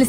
el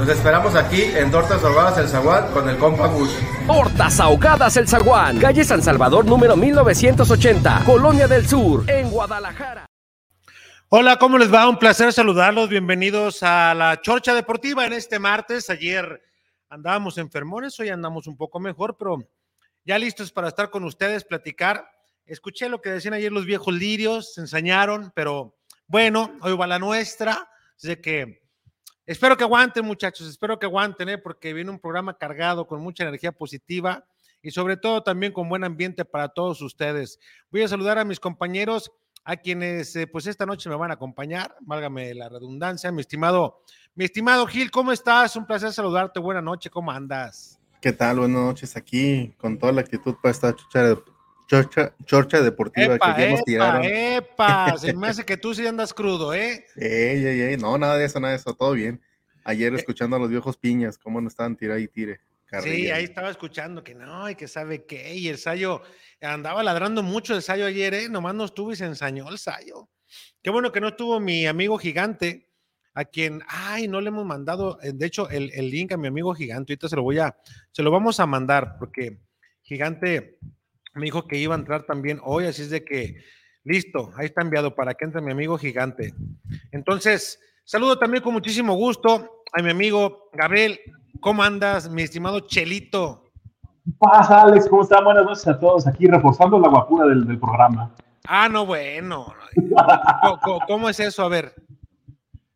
Los esperamos aquí en Tortas Ahogadas El Zaguán con el compa Gus. Tortas Ahogadas El Zaguán, calle San Salvador número 1980, Colonia del Sur, en Guadalajara. Hola, ¿cómo les va? Un placer saludarlos. Bienvenidos a la Chorcha Deportiva en este martes. Ayer andábamos enfermones, hoy andamos un poco mejor, pero ya listos para estar con ustedes, platicar. Escuché lo que decían ayer los viejos lirios, se ensañaron, pero bueno, hoy va la nuestra. Así que espero que aguanten, muchachos, espero que aguanten, ¿eh? porque viene un programa cargado con mucha energía positiva y sobre todo también con buen ambiente para todos ustedes. Voy a saludar a mis compañeros, a quienes eh, pues esta noche me van a acompañar, válgame la redundancia, mi estimado, mi estimado Gil, ¿cómo estás? Un placer saludarte, buena noche, ¿cómo andas? ¿Qué tal? Buenas noches aquí, con toda la actitud para esta chorcha, chorcha, deportiva epa, que ya nos tiraron. Epa, se me hace que tú sí andas crudo, ¿eh? Ey, ey, ey, no, nada de eso, nada de eso, todo bien. Ayer escuchando a los viejos piñas, cómo no estaban tira y tire. Carrilla. Sí, ahí estaba escuchando que no, y que sabe qué, y el Sayo andaba ladrando mucho el Sayo ayer, ¿eh? Nomás no estuvo y se ensañó el Sayo. Qué bueno que no estuvo mi amigo gigante, a quien, ay, no le hemos mandado, eh, de hecho, el, el link a mi amigo gigante, ahorita se lo voy a, se lo vamos a mandar, porque gigante me dijo que iba a entrar también hoy, así es de que, listo, ahí está enviado para que entre mi amigo gigante. Entonces, saludo también con muchísimo gusto a mi amigo Gabriel. ¿Cómo andas, mi estimado Chelito? pasa, Alex? ¿Cómo están? Buenas noches a todos. Aquí reforzando la guapura del, del programa. Ah, no, bueno. ¿Cómo, ¿Cómo, es eso? A ver.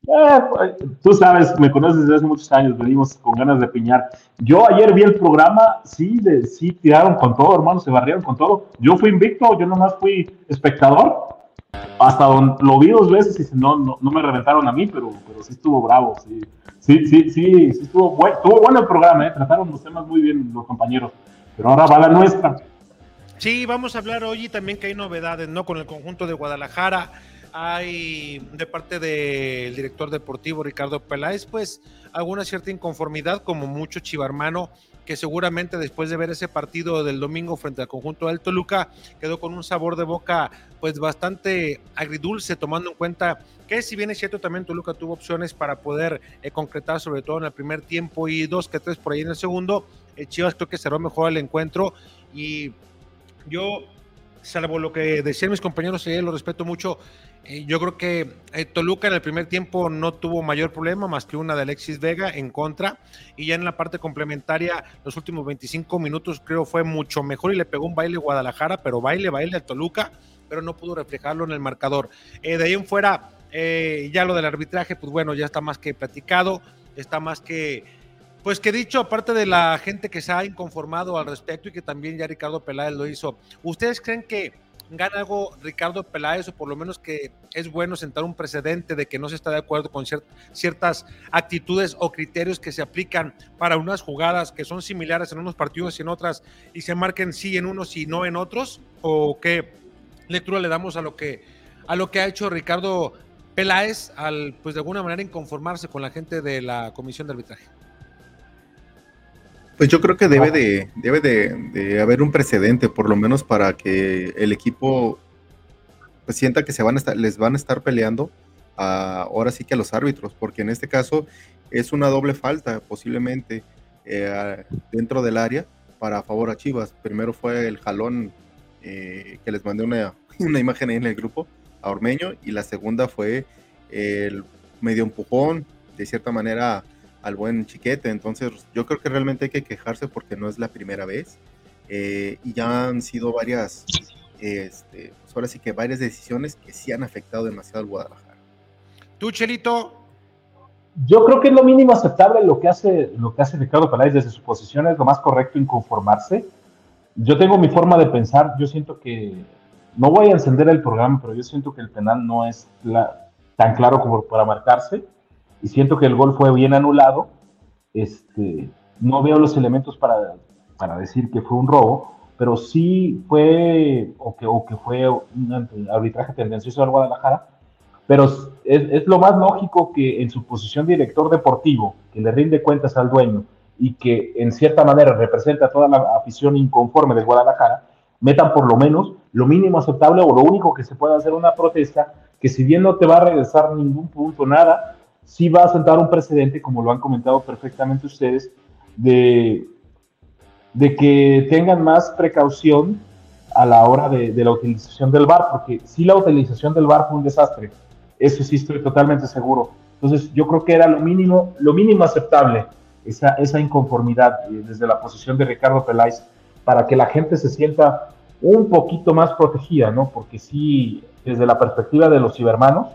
Eh, tú sabes, me conoces desde hace muchos años, venimos con ganas de piñar. Yo ayer vi el programa, sí, de, sí tiraron con todo, hermano, se barrieron con todo. Yo fui invicto, yo nomás fui espectador, hasta donde lo vi dos veces y no, no, no me reventaron a mí, pero, pero sí estuvo bravo, sí. Sí, sí, sí, sí estuvo, bueno, estuvo bueno el programa, ¿eh? trataron los temas muy bien los compañeros, pero ahora va la nuestra. Sí, vamos a hablar hoy también que hay novedades, ¿no? Con el conjunto de Guadalajara, hay de parte del director deportivo Ricardo Peláez, pues alguna cierta inconformidad, como mucho chivarmano, que seguramente después de ver ese partido del domingo frente al conjunto del Toluca, quedó con un sabor de boca pues bastante agridulce, tomando en cuenta que si bien es cierto también Toluca tuvo opciones para poder eh, concretar sobre todo en el primer tiempo y dos que tres por ahí en el segundo, eh, Chivas creo que cerró mejor el encuentro y yo, salvo lo que decían mis compañeros ayer, lo respeto mucho, eh, yo creo que eh, Toluca en el primer tiempo no tuvo mayor problema más que una de Alexis Vega en contra y ya en la parte complementaria los últimos 25 minutos creo fue mucho mejor y le pegó un baile Guadalajara, pero baile, baile a Toluca, pero no pudo reflejarlo en el marcador. Eh, de ahí en fuera, ya lo del arbitraje, pues bueno, ya está más que platicado, está más que, pues que dicho, aparte de la gente que se ha inconformado al respecto y que también ya Ricardo Peláez lo hizo, ¿ustedes creen que gana algo Ricardo Peláez o por lo menos que es bueno sentar un precedente de que no se está de acuerdo con ciert ciertas actitudes o criterios que se aplican para unas jugadas que son similares en unos partidos y en otras y se marquen sí en unos y no en otros o qué lectura le damos a lo que a lo que ha hecho Ricardo Peláez al pues de alguna manera inconformarse con la gente de la comisión de arbitraje. Pues yo creo que debe de, debe de, de, haber un precedente, por lo menos para que el equipo pues, sienta que se van a estar, les van a estar peleando a, ahora sí que a los árbitros, porque en este caso es una doble falta posiblemente eh, dentro del área para favor a Chivas. Primero fue el jalón eh, que les mandé una, una, imagen ahí en el grupo a Ormeño y la segunda fue el medio empujón, de cierta manera al buen chiquete. Entonces, yo creo que realmente hay que quejarse porque no es la primera vez. Eh, y ya han sido varias, este, pues ahora sí que varias decisiones que sí han afectado demasiado al Guadalajara. ¿Tú, Chelito? Yo creo que es lo mínimo aceptable lo que hace, lo que hace Ricardo Peláez desde su posición, es lo más correcto inconformarse. Yo tengo mi forma de pensar, yo siento que, no voy a encender el programa, pero yo siento que el penal no es la, tan claro como para marcarse y siento que el gol fue bien anulado. Este, no veo los elementos para, para decir que fue un robo, pero sí fue, o que, o que fue un arbitraje tendencioso al Guadalajara, pero es, es, lo más lógico que en su posición de director deportivo, que le rinde cuentas al dueño y que en cierta manera representa a toda la afición inconforme del Guadalajara, metan por lo menos lo mínimo aceptable o lo único que se pueda hacer una protesta, que si bien no te va a regresar ningún punto, nada, sí va a sentar un precedente, como lo han comentado perfectamente ustedes, de, que tengan más precaución a la hora de, la utilización del VAR, porque si la utilización del VAR fue un desastre, eso sí estoy totalmente seguro. Entonces, yo creo que era lo mínimo, lo mínimo aceptable, esa, esa inconformidad eh, desde la posición de Ricardo Peláez, para que la gente se sienta un poquito más protegida, ¿no? Porque sí, desde la perspectiva de los cibermanos,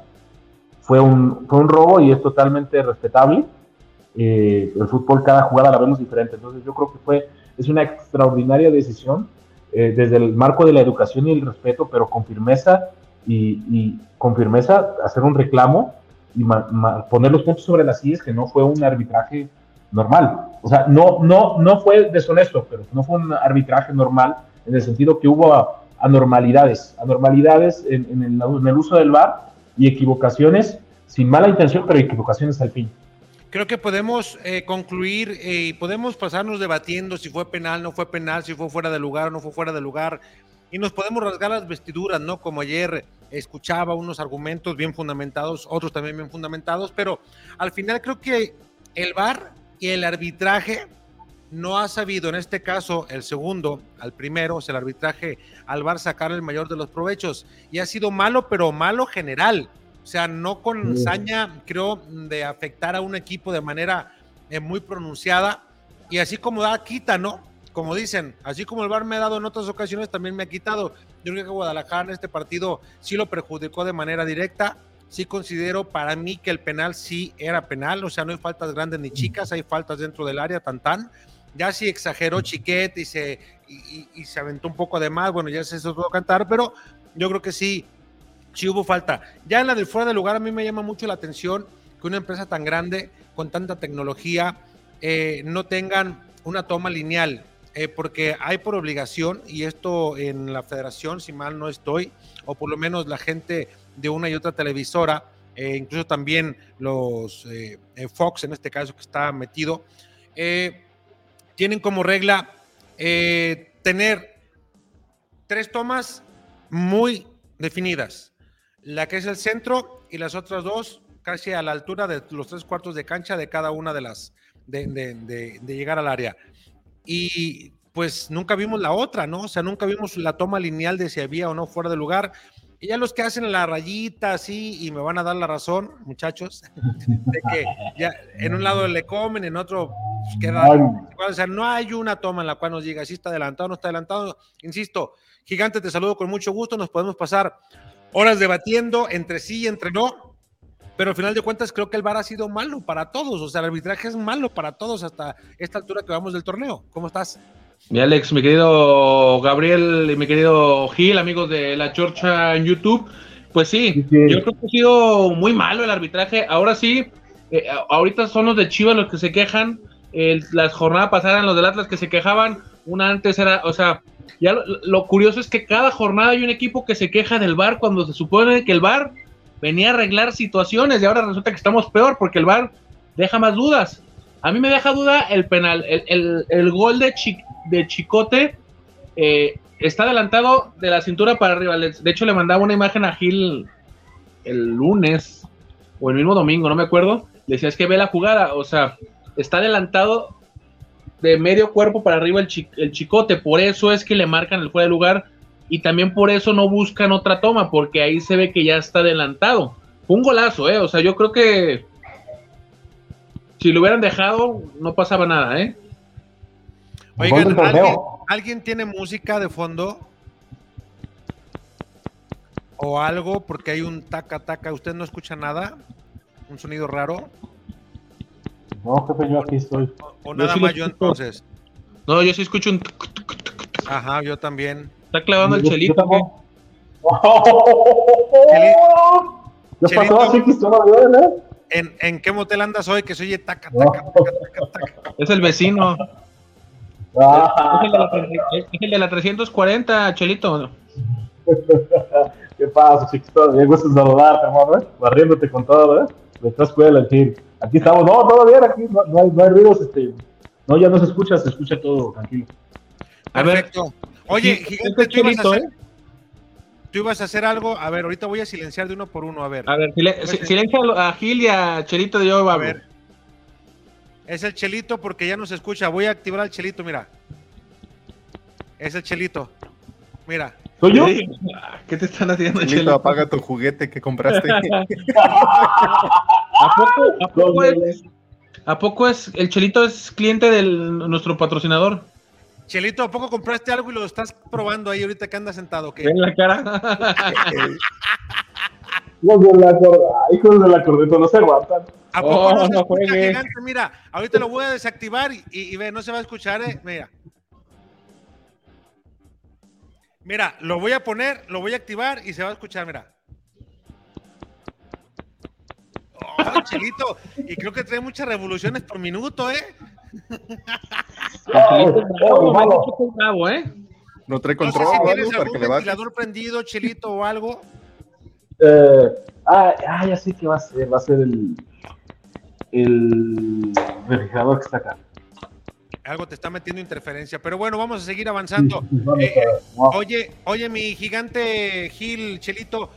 fue un, fue un robo y es totalmente respetable. Eh, el fútbol, cada jugada la vemos diferente. Entonces, yo creo que fue, es una extraordinaria decisión eh, desde el marco de la educación y el respeto, pero con firmeza y, con firmeza hacer un reclamo y poner los puntos sobre las sillas que no fue un arbitraje normal. O sea, no, no, no fue deshonesto, pero no fue un arbitraje normal en el sentido que hubo anormalidades, anormalidades en, en, el, en el uso del VAR y equivocaciones sin mala intención, pero equivocaciones al fin creo que podemos eh, concluir eh, y podemos pasarnos debatiendo si fue penal, no fue penal, si fue fuera de lugar o no fue fuera de lugar y nos podemos rasgar las vestiduras, ¿no? Como ayer escuchaba unos argumentos bien fundamentados, otros también bien fundamentados, pero al final creo que el VAR y el arbitraje no ha sabido, en este caso el segundo al primero, o sea, el arbitraje al VAR sacar el mayor de los provechos y ha sido malo, pero malo general, o sea, no con saña, creo, de afectar a un equipo de manera eh, muy pronunciada y así como da quita, ¿no? como dicen, así como el VAR me ha dado en otras ocasiones, también me ha quitado. Yo creo que Guadalajara en este partido sí lo perjudicó de manera directa. Sí considero para mí que el penal sí era penal, o sea, no hay faltas grandes ni chicas, hay faltas dentro del área, tan tan. Ya sí exageró Chiquet y se, y, se aventó un poco de más, bueno, ya se eso puedo cantar, pero yo creo que sí, sí hubo falta. Ya en la del fuera de lugar, a mí me llama mucho la atención que una empresa tan grande, con tanta tecnología, eh, no tengan una toma lineal. Eh, porque hay por obligación, y esto en la federación, si mal no estoy, o por lo menos la gente de una y otra televisora, eh, incluso también los Fox en este caso que está metido, tienen como regla tener tres tomas muy definidas, la que es el centro y las otras dos casi a la altura de los tres cuartos de cancha de cada una de las de, de llegar al área y pues nunca vimos la otra, ¿no? O sea, nunca vimos la toma lineal de si había o no fuera de lugar. Y ya los que hacen la rayita así, y me van a dar la razón, muchachos, de que ya en un lado le comen, en otro queda. O sea, no hay una toma en la cual nos diga si está adelantado o no está adelantado. Insisto, gigante, te saludo con mucho gusto. Nos podemos pasar horas debatiendo entre sí y entre no pero al final de cuentas creo que el VAR ha sido malo para todos, o sea, el arbitraje es malo para todos hasta esta altura que vamos del torneo. ¿Cómo estás? Mi Alex, mi querido Gabriel y mi querido Gil, amigos de La Chorcha en YouTube, pues sí, yo creo que ha sido muy malo el arbitraje. Ahora sí, eh, ahorita son los de Chivas los que se quejan, las jornadas pasadas los del Atlas que se quejaban, una antes era, o sea, ya lo, lo, curioso es que cada jornada hay un equipo que se queja del VAR cuando se supone que el VAR venía a arreglar situaciones y ahora resulta que estamos peor porque el VAR deja más dudas. A mí me deja duda el penal, el, gol de, de Chicote eh, está adelantado de la cintura para arriba. De hecho, le mandaba una imagen a Gil el lunes o el mismo domingo, no me acuerdo. Le decía, es que ve la jugada, o sea, está adelantado de medio cuerpo para arriba el, el Chicote, por eso es que le marcan el fuera de lugar y también por eso no buscan otra toma, porque ahí se ve que ya está adelantado. Un golazo, ¿eh? O sea, yo creo que si lo hubieran dejado, no pasaba nada, ¿eh? Oigan, ¿alguien, tiene música de fondo? ¿O algo? Porque hay un taca taca. ¿Usted no escucha nada? ¿Un sonido raro? No, jefe, yo aquí estoy. ¿O, nada más yo entonces? No, yo sí escucho un... Ajá, yo también. Está clavando el chelito. ¿Qué pasó? Así que bien, ¿eh? ¿En, qué motel andas hoy que se oye taca, taca, taca, taca, Es el vecino. Ah. Es, el de la, 340, Chelito. ¿Qué pasa, chiquito? Me gusta saludarte, hermano, ¿eh? Barriéndote con todo, ¿eh? De esta escuela, en fin. Aquí estamos. No, todo bien, aquí no, no, hay, no hay ruidos, este. No, ya no se escucha, se escucha todo, tranquilo. Perfecto. Oye, gigante, tú ibas, a hacer, ¿eh? Tú ibas a hacer algo. A ver, ahorita voy a silenciar de uno por uno. A ver. A ver, silencia a Gil y a Chelito de yo, a ver. Es el Chelito porque ya no se escucha. Voy a activar al Chelito, mira. Es el Chelito. Mira. ¿Soy yo? ¿Qué te están haciendo, Chelito? Chelito? apaga tu juguete que compraste. ¿A poco, a poco es, ¿A poco es el Chelito es cliente de nuestro patrocinador? Chelito, ¿a poco compraste algo y lo estás probando ahí ahorita que andas sentado? ¿qué? En la cara. Hijos de la, hijos de la corneta no se aguantan. ¿A poco oh, no se escucha, gigante? Mira, ahorita lo voy a desactivar y, y, ve, no se va a escuchar, eh. Mira. Mira, lo voy a poner, lo voy a activar y se va a escuchar, mira. Oh, Chelito, y creo que trae muchas revoluciones por minuto, ¿eh? No trae control. No sé si tienes algún ventilador prendido, Chelito, o algo. Eh, ah, ah, ya sé que va a ser. Va a ser el, el refrigerador que está acá. Algo te está metiendo interferencia, pero bueno, vamos a seguir avanzando. Eh, oye, oye, mi gigante Gil, Chelito,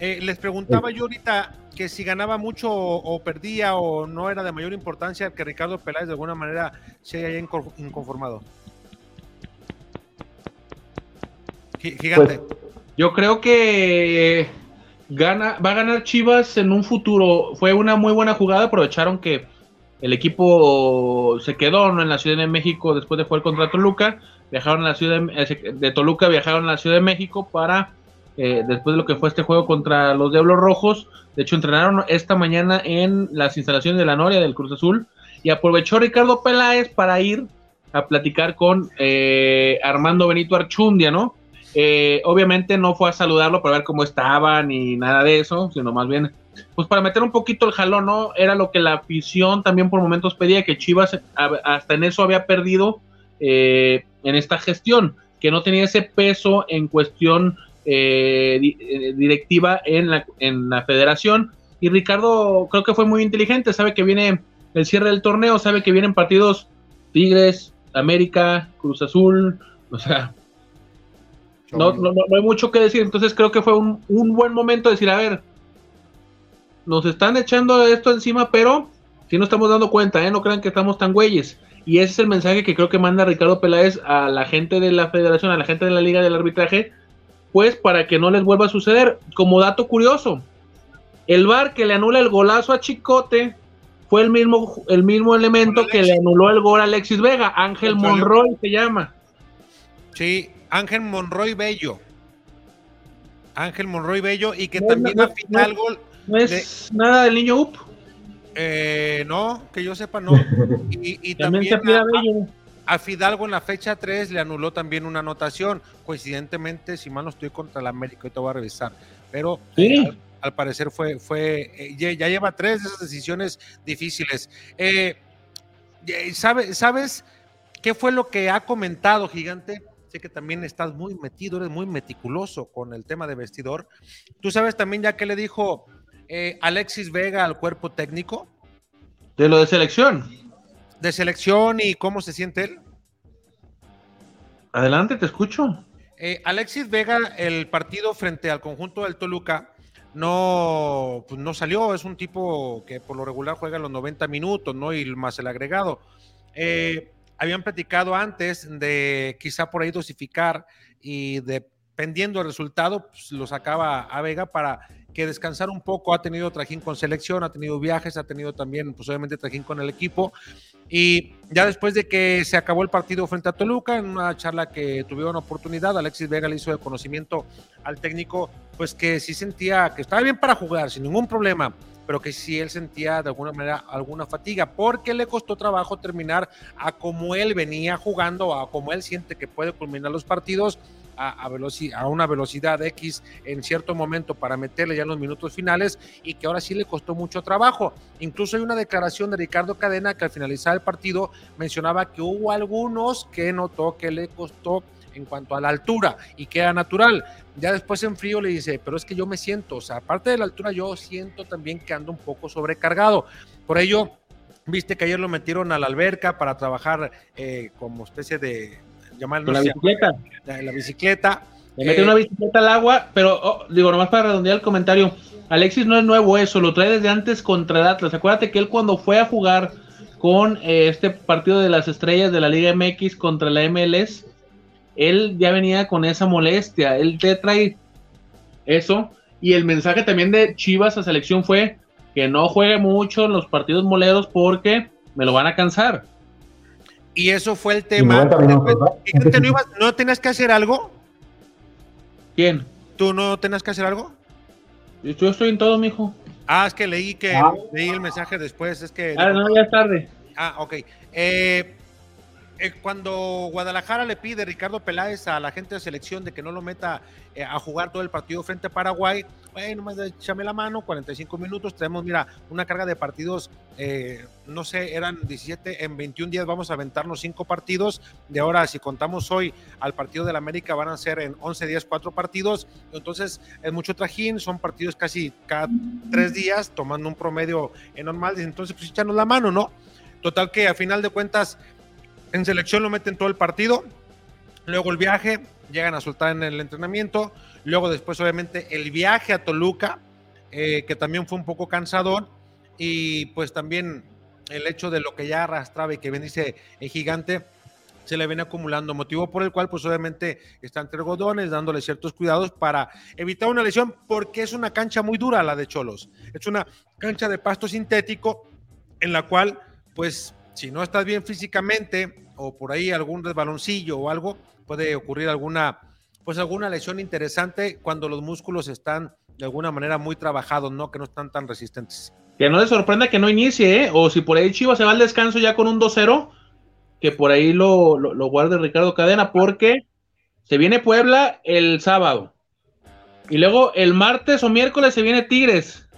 eh, les preguntaba yo ahorita que si ganaba mucho o, perdía o no era de mayor importancia que Ricardo Peláez de alguna manera se haya inconformado. Gigante. Pues, yo creo que gana, va a ganar Chivas en un futuro. Fue una muy buena jugada, aprovecharon que el equipo se quedó en la Ciudad de México después de jugar contra Toluca. Viajaron a la ciudad de, de Toluca, viajaron a la Ciudad de México para eh, después de lo que fue este juego contra los Diablos Rojos. De hecho, entrenaron esta mañana en las instalaciones de la Noria del Cruz Azul y aprovechó Ricardo Peláez para ir a platicar con eh, Armando Benito Archundia, ¿no? Eh, obviamente no fue a saludarlo para ver cómo estaba ni nada de eso, sino más bien, pues para meter un poquito el jalón, ¿no? Era lo que la afición también por momentos pedía, que Chivas hasta en eso había perdido en esta gestión, que no tenía ese peso en cuestión eh, eh, directiva en la, en la federación. Y Ricardo creo que fue muy inteligente, sabe que viene el cierre del torneo, sabe que vienen partidos Tigres, América, Cruz Azul, o sea, no, no, no, hay mucho que decir. Entonces creo que fue un, un, buen momento de decir, a ver, nos están echando esto encima, pero si no estamos dando cuenta, ¿eh? no crean que estamos tan güeyes. Y ese es el mensaje que creo que manda Ricardo Peláez a la gente de la federación, a la gente de la liga del arbitraje, pues para que no les vuelva a suceder. Como dato curioso, el VAR que le anula el golazo a Chicote fue el mismo, el mismo elemento que le anuló el gol a Alexis Vega, Ángel Monroy se llama. Sí, Ángel Monroy Bello. Ángel Monroy Bello y que también no, al gol. No es nada del niño UP. Eh, no, que yo sepa, no. Y, también, Bello a Fidalgo en la fecha 3 le anuló también una anotación. Coincidentemente, si mal no estoy contra el América, ahorita voy a revisar. Pero eh, al, parecer fue, fue eh, ya, lleva tres de esas decisiones difíciles. Eh, ¿Sabes qué fue lo que ha comentado, Gigante? Sé que también estás muy metido, eres muy meticuloso con el tema de vestidor. ¿Tú sabes también ya qué le dijo Alexis Vega al cuerpo técnico? De lo de selección de selección y cómo se siente él? Adelante, te escucho. Eh, Alexis Vega, el partido frente al conjunto del Toluca, no, pues no salió, es un tipo que por lo regular juega los 90 minutos, ¿no? Y más el agregado. Eh, habían platicado antes de quizá por ahí dosificar y dependiendo del resultado, pues lo sacaba a Vega para que descansar un poco. Ha tenido trajín con selección, ha tenido viajes, ha tenido también, pues obviamente, trajín con el equipo. Y ya después de que se acabó el partido frente a Toluca, en una charla que tuvieron oportunidad, Alexis Vega le hizo el conocimiento al técnico, pues que sí sentía que estaba bien para jugar, sin ningún problema, pero que sí él sentía de alguna manera alguna fatiga, porque le costó trabajo terminar a como él venía jugando, a como él siente que puede culminar los partidos a, una velocidad X en cierto momento para meterle ya en los minutos finales y que ahora sí le costó mucho trabajo. Incluso hay una declaración de Ricardo Cadena que al finalizar el partido mencionaba que hubo algunos que notó que le costó en cuanto a la altura y que era natural. Ya después en frío le dice, pero es que yo me siento, o sea, aparte de la altura, yo siento también que ando un poco sobrecargado. Por ello, viste que ayer lo metieron a la alberca para trabajar eh, como especie de llamarlo la bicicleta. La, bicicleta. Le mete una bicicleta al agua, pero oh, digo, nomás para redondear el comentario, Alexis no es nuevo eso, lo trae desde antes contra el Atlas. Acuérdate que él cuando fue a jugar con eh, este partido de las estrellas de la Liga MX contra la MLS, él ya venía con esa molestia, él te trae eso. Y el mensaje también de Chivas a selección fue que no juegue mucho en los partidos moleros porque me lo van a cansar. Y eso fue el tema. ¿no? tenías que hacer algo? ¿Quién? ¿Tú no tenías que hacer algo? Yo estoy en todo, mijo. Ah, es que leí que ah. leí el mensaje después, es que... Ah, no, ya es tarde. Ah, ok. Eh, eh, cuando Guadalajara le pide Ricardo Peláez a la gente de selección de que no lo meta eh, a jugar todo el partido frente a Paraguay, bueno, más échame la mano, 45 minutos, tenemos, mira, una carga de partidos, eh, no sé, eran 17, en 21 días vamos a aventarnos cinco partidos, de ahora si contamos hoy al partido del América van a ser en 11 días cuatro partidos, entonces es mucho trajín, son partidos casi cada tres días, tomando un promedio normal, entonces pues échanos la mano, ¿no? Total que a final de cuentas en selección lo meten todo el partido, luego el viaje, llegan a soltar en el entrenamiento, luego después obviamente el viaje a Toluca, eh, que también fue un poco cansador, y pues también el hecho de lo que ya arrastraba y que bien dice el gigante, se le viene acumulando, motivo por el cual pues obviamente está entre algodones, dándole ciertos cuidados para evitar una lesión, porque es una cancha muy dura la de Cholos, es una cancha de pasto sintético en la cual pues si no estás bien físicamente o por ahí algún resbaloncillo o algo, puede ocurrir alguna, pues alguna lesión interesante cuando los músculos están de alguna manera muy trabajados, ¿no? Que no están tan resistentes. Que no le sorprenda que no inicie, ¿eh? O si por ahí Chivas se va al descanso ya con un 2-0, que por ahí lo, lo guarde Ricardo Cadena, porque se viene Puebla el sábado. Y luego el martes o miércoles se viene Tigres.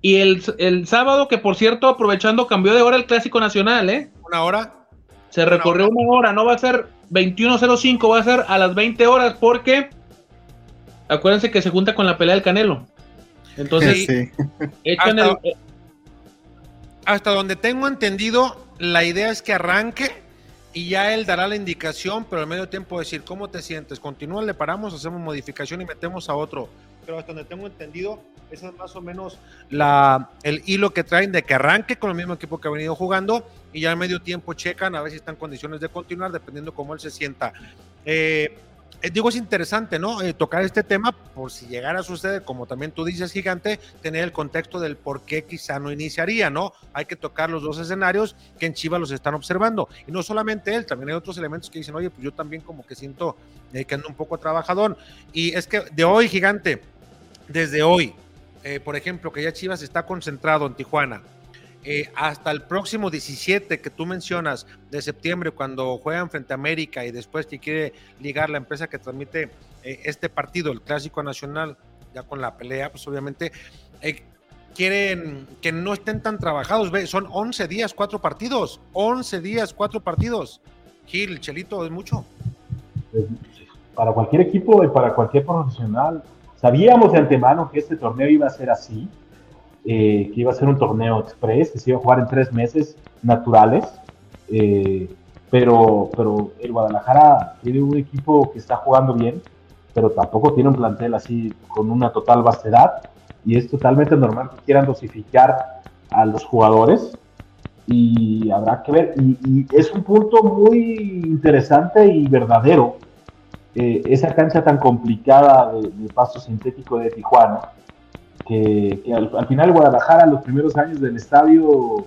Y el, sábado, que por cierto, aprovechando, cambió de hora el Clásico Nacional, ¿eh? ¿Una hora? Se recorrió una hora, no va a ser 21.05, va a ser a las 20 horas, porque acuérdense que se junta con la pelea del Canelo. Entonces, hasta, hasta donde tengo entendido, la idea es que arranque y ya él dará la indicación, pero al medio tiempo decir, ¿cómo te sientes? Continúa, le paramos, hacemos modificación y metemos a otro. Pero hasta donde tengo entendido, ese es más o menos la, el hilo que traen de que arranque con el mismo equipo que ha venido jugando y ya al medio tiempo checan a ver si está en condiciones de continuar, dependiendo cómo él se sienta. Eh, eh, digo, es interesante, ¿no? Eh, tocar este tema por si llegara a suceder, como también tú dices, gigante, tener el contexto del por qué quizá no iniciaría, ¿no? Hay que tocar los dos escenarios que en Chivas los están observando. Y no solamente él, también hay otros elementos que dicen, oye, pues yo también como que siento que ando un poco trabajador. Y es que de hoy, gigante, desde hoy, eh, por ejemplo, que ya Chivas está concentrado en Tijuana, eh, hasta el próximo 17 que tú mencionas de septiembre, cuando juegan frente a América y después que quiere ligar la empresa que transmite eh, este partido, el Clásico Nacional, ya con la pelea, pues obviamente quieren que no estén tan trabajados. Ve, son 11 días, cuatro partidos. 11 días, cuatro partidos. Gil, Chelito, es mucho. Para cualquier equipo y para cualquier profesional, Sabíamos de antemano que este torneo iba a ser así, eh, que iba a ser un torneo express, que se iba a jugar en tres meses naturales, eh, pero, pero el Guadalajara tiene un equipo que está jugando bien, pero tampoco tiene un plantel así con una total vastedad, y es totalmente normal que quieran dosificar a los jugadores, y habrá que ver, y es un punto muy interesante y verdadero eh, esa cancha tan complicada de, paso sintético de Tijuana, que, al, final Guadalajara los primeros años del estadio,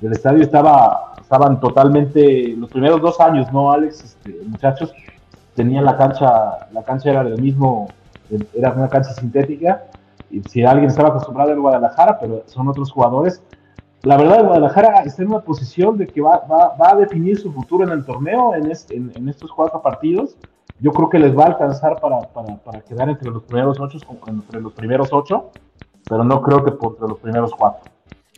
del estadio estaba, estaban totalmente, los primeros dos años, ¿no, Alex? Este, muchachos, tenían la cancha, la cancha era del mismo, era una cancha sintética, y si alguien estaba acostumbrado a Guadalajara, pero son otros jugadores, la verdad, Guadalajara está en una posición de que va, va, a definir su futuro en el torneo, en, en, estos cuatro partidos yo creo que les va a alcanzar para, para, para quedar entre los primeros ocho, entre los primeros ocho, pero no creo que por entre los primeros cuatro.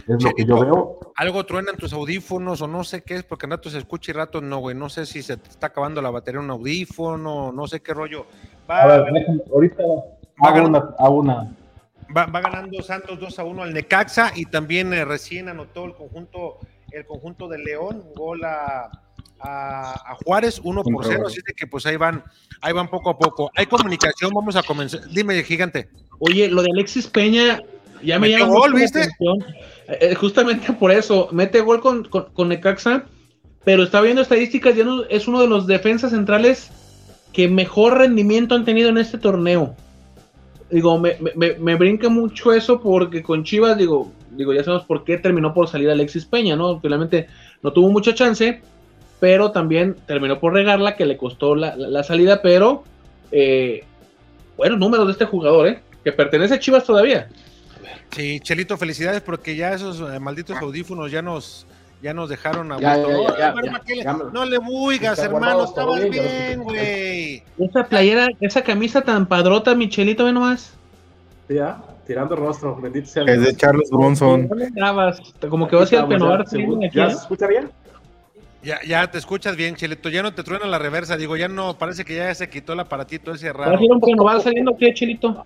Es lo que yo veo. Algo truenan tus audífonos o no sé qué es, porque en rato se escucha y rato no, güey. No sé si se te está acabando la batería en un audífono, no sé qué rollo. Va, a ver, ahorita va hago, una, una. Va, va, ganando Santos 2 a 1 al Necaxa y también eh, recién anotó el conjunto, el conjunto de León, un gol a, a, a Juárez, 1 por 0, así de que pues ahí van, ahí van poco a poco. Hay comunicación, vamos a comenzar. Dime, gigante. Oye, lo de Alexis Peña, ya me llama gol, ¿viste? Eh, justamente por eso, mete gol con, con, Necaxa, pero está viendo estadísticas, ya no, es uno de los defensas centrales que mejor rendimiento han tenido en este torneo. Digo, me, me, me, brinca mucho eso porque con Chivas, digo, digo, ya sabemos por qué terminó por salir Alexis Peña, ¿no? Finalmente no tuvo mucha chance, pero también terminó por regarla, que le costó la, la, salida, pero eh, buenos números de este jugador, ¿eh? Que pertenece a Chivas todavía. Sí, Chelito, felicidades porque ya esos eh, malditos audífonos ya nos, ya nos dejaron a ya, No le buigas, hermano, estaba bien, güey. Esa playera, esa camisa tan padrota, Michelito, ve nomás. Ya, tirando rostro, bendito sea. Es de Charles Bronson. Como que va a ser el penovar. ¿Ya se escucha bien? Ya, ya te escuchas bien, Chelito. Ya no te truena la reversa. Digo, ya no, parece que ya se quitó el aparatito ese raro. ¿Va saliendo qué, Chelito?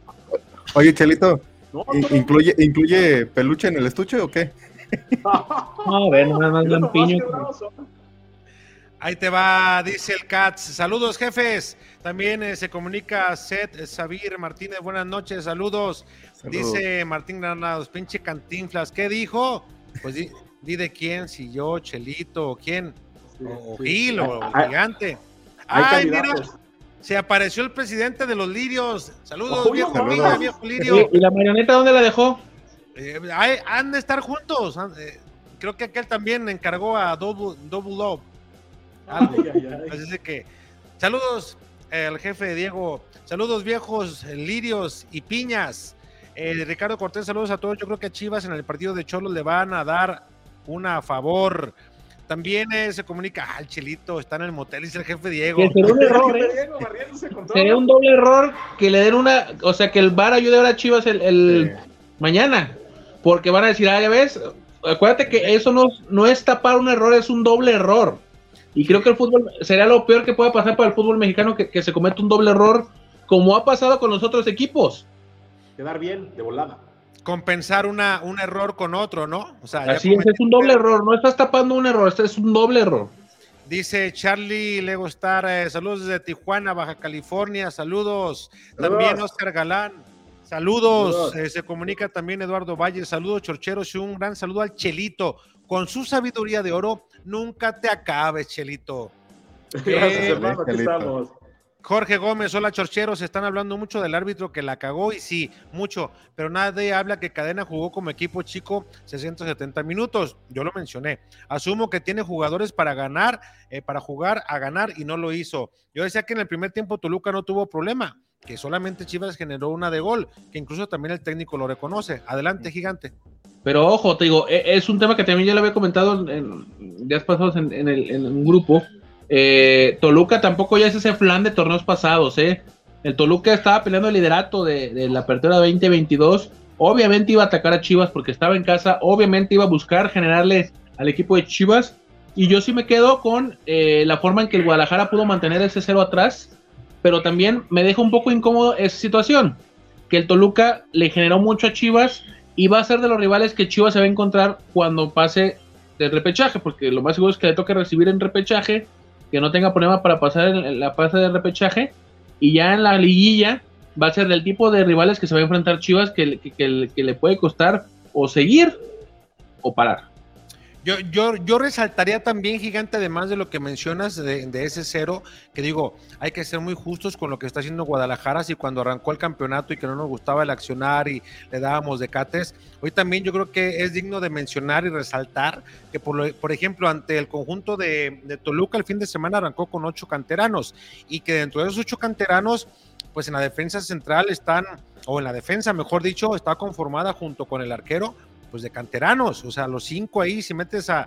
Oye, Chelito, ¿Incluye, ¿Incluye peluche en el estuche o qué? No, ver, nada más lampiño. Ahí te va, dice el Cats. Saludos, jefes. También eh, se comunica Seth Sabir Martínez. Buenas noches, saludos. Dice Martín Granados, pinche cantinflas. ¿Qué dijo? Pues di, de quién, si yo, Chelito, o quién, o, Gil, o Gigante. Ay, mira, se apareció el presidente de los lirios. Saludos, viejo, viejo lirio. ¿Y la marioneta dónde la dejó? Eh, han de estar juntos. Eh, creo que aquel también encargó a Double, Double Love. Así que, saludos eh, al jefe Diego. Saludos, viejos lirios y piñas. Ricardo Cortés, saludos a todos. Yo creo que a Chivas en el partido de Cholos le van a dar una favor. También eh, se comunica, ah, el Chelito está en el motel, dice el jefe Diego. sería un error, ¿eh? Sería un doble error que le den una, o sea, que el VAR ayude ahora a Chivas el, mañana, porque van a decir, ah, ya ves, acuérdate que eso no, no es tapar un error, es un doble error. Y creo que el fútbol sería lo peor que pueda pasar para el fútbol mexicano que, que se cometa un doble error, como ha pasado con los otros equipos. Quedar bien, de volada compensar una, un error con otro, ¿no? O sea, Así es, es un doble error, no estás tapando un error, este es un doble error. Dice Charlie Legostar, eh, saludos desde Tijuana, Baja California, saludos. También Oscar Galán, saludos. Eh, se comunica también Eduardo Valle, saludos Chorcheros y un gran saludo al Chelito. Con su sabiduría de oro, nunca te acabes, Chelito. Gracias, eh, hermano, aquí estamos. Jorge Gómez, hola chorcheros, están hablando mucho del árbitro que la cagó y sí, mucho, pero nadie habla que Cadena jugó como equipo chico 670 minutos, yo lo mencioné. Asumo que tiene jugadores para ganar, eh, para jugar a ganar y no lo hizo. Yo decía que en el primer tiempo Toluca no tuvo problema, que solamente Chivas generó una de gol, que incluso también el técnico lo reconoce. Adelante, gigante. Pero ojo, te digo, e, es un tema que también ya lo había comentado en, días pasados en, el, en un grupo eh, Toluca tampoco ya es ese flan de torneos pasados, ¿eh? El Toluca estaba peleando el liderato de, la apertura 2022. Obviamente iba a atacar a Chivas porque estaba en casa. Obviamente iba a buscar generarle al equipo de Chivas. Y yo sí me quedo con eh, la forma en que el Guadalajara pudo mantener ese cero atrás. Pero también me deja un poco incómodo esa situación. Que el Toluca le generó mucho a Chivas. Y va a ser de los rivales que Chivas se va a encontrar cuando pase del repechaje. Porque lo más seguro es que le toque recibir en repechaje que no tenga problema para pasar en la fase de repechaje. Y ya en la liguilla va a ser del tipo de rivales que se va a enfrentar Chivas que, que, le puede costar o seguir o parar. Yo, yo, yo, resaltaría también, gigante, además de lo que mencionas de, ese cero, que digo, hay que ser muy justos con lo que está haciendo Guadalajara. Si cuando arrancó el campeonato y que no nos gustaba el accionar y le dábamos de cates, hoy también yo creo que es digno de mencionar y resaltar que, por, por ejemplo, ante el conjunto de, de Toluca, el fin de semana arrancó con ocho canteranos y que dentro de esos ocho canteranos, pues en la defensa central están, o en la defensa, mejor dicho, está conformada junto con el arquero pues de canteranos, o sea, los cinco ahí, si metes a,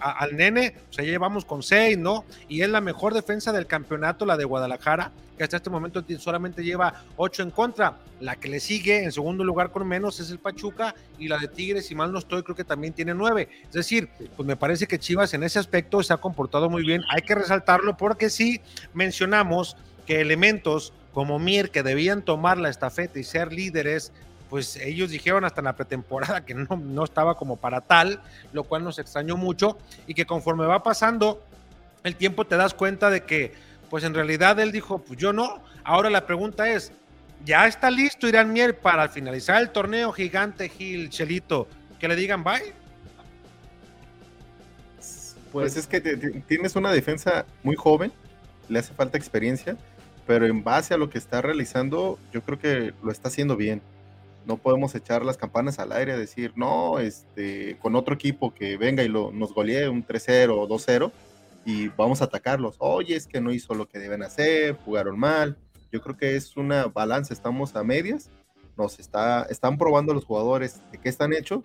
al nene, o sea, ya llevamos con seis, ¿no? Y es la mejor defensa del campeonato, la de Guadalajara, que hasta este momento solamente lleva ocho en contra. La que le sigue en segundo lugar con menos es el Pachuca y la de Tigres, si mal no estoy, creo que también tiene nueve. Es decir, pues me parece que Chivas en ese aspecto se ha comportado muy bien. Hay que resaltarlo porque sí mencionamos que elementos como Mir, que debían tomar la estafeta y ser líderes, pues ellos dijeron hasta en la pretemporada que no, no estaba como para tal, lo cual nos extrañó mucho y que conforme va pasando el tiempo te das cuenta de que, pues en realidad él dijo, pues yo no. Ahora la pregunta es, ¿ya está listo Irán Mier para finalizar el torneo gigante Gil Chelito? Que le digan bye. Pues es que tienes una defensa muy joven, le hace falta experiencia, pero en base a lo que está realizando, yo creo que lo está haciendo bien no podemos echar las campanas al aire, decir, no, este, con otro equipo que venga y lo, nos golee un 3-0 o 2-0 y vamos a atacarlos. Oye, es que no hizo lo que deben hacer, jugaron mal. Yo creo que es una balanza, estamos a medias, nos está, están probando los jugadores de qué están hechos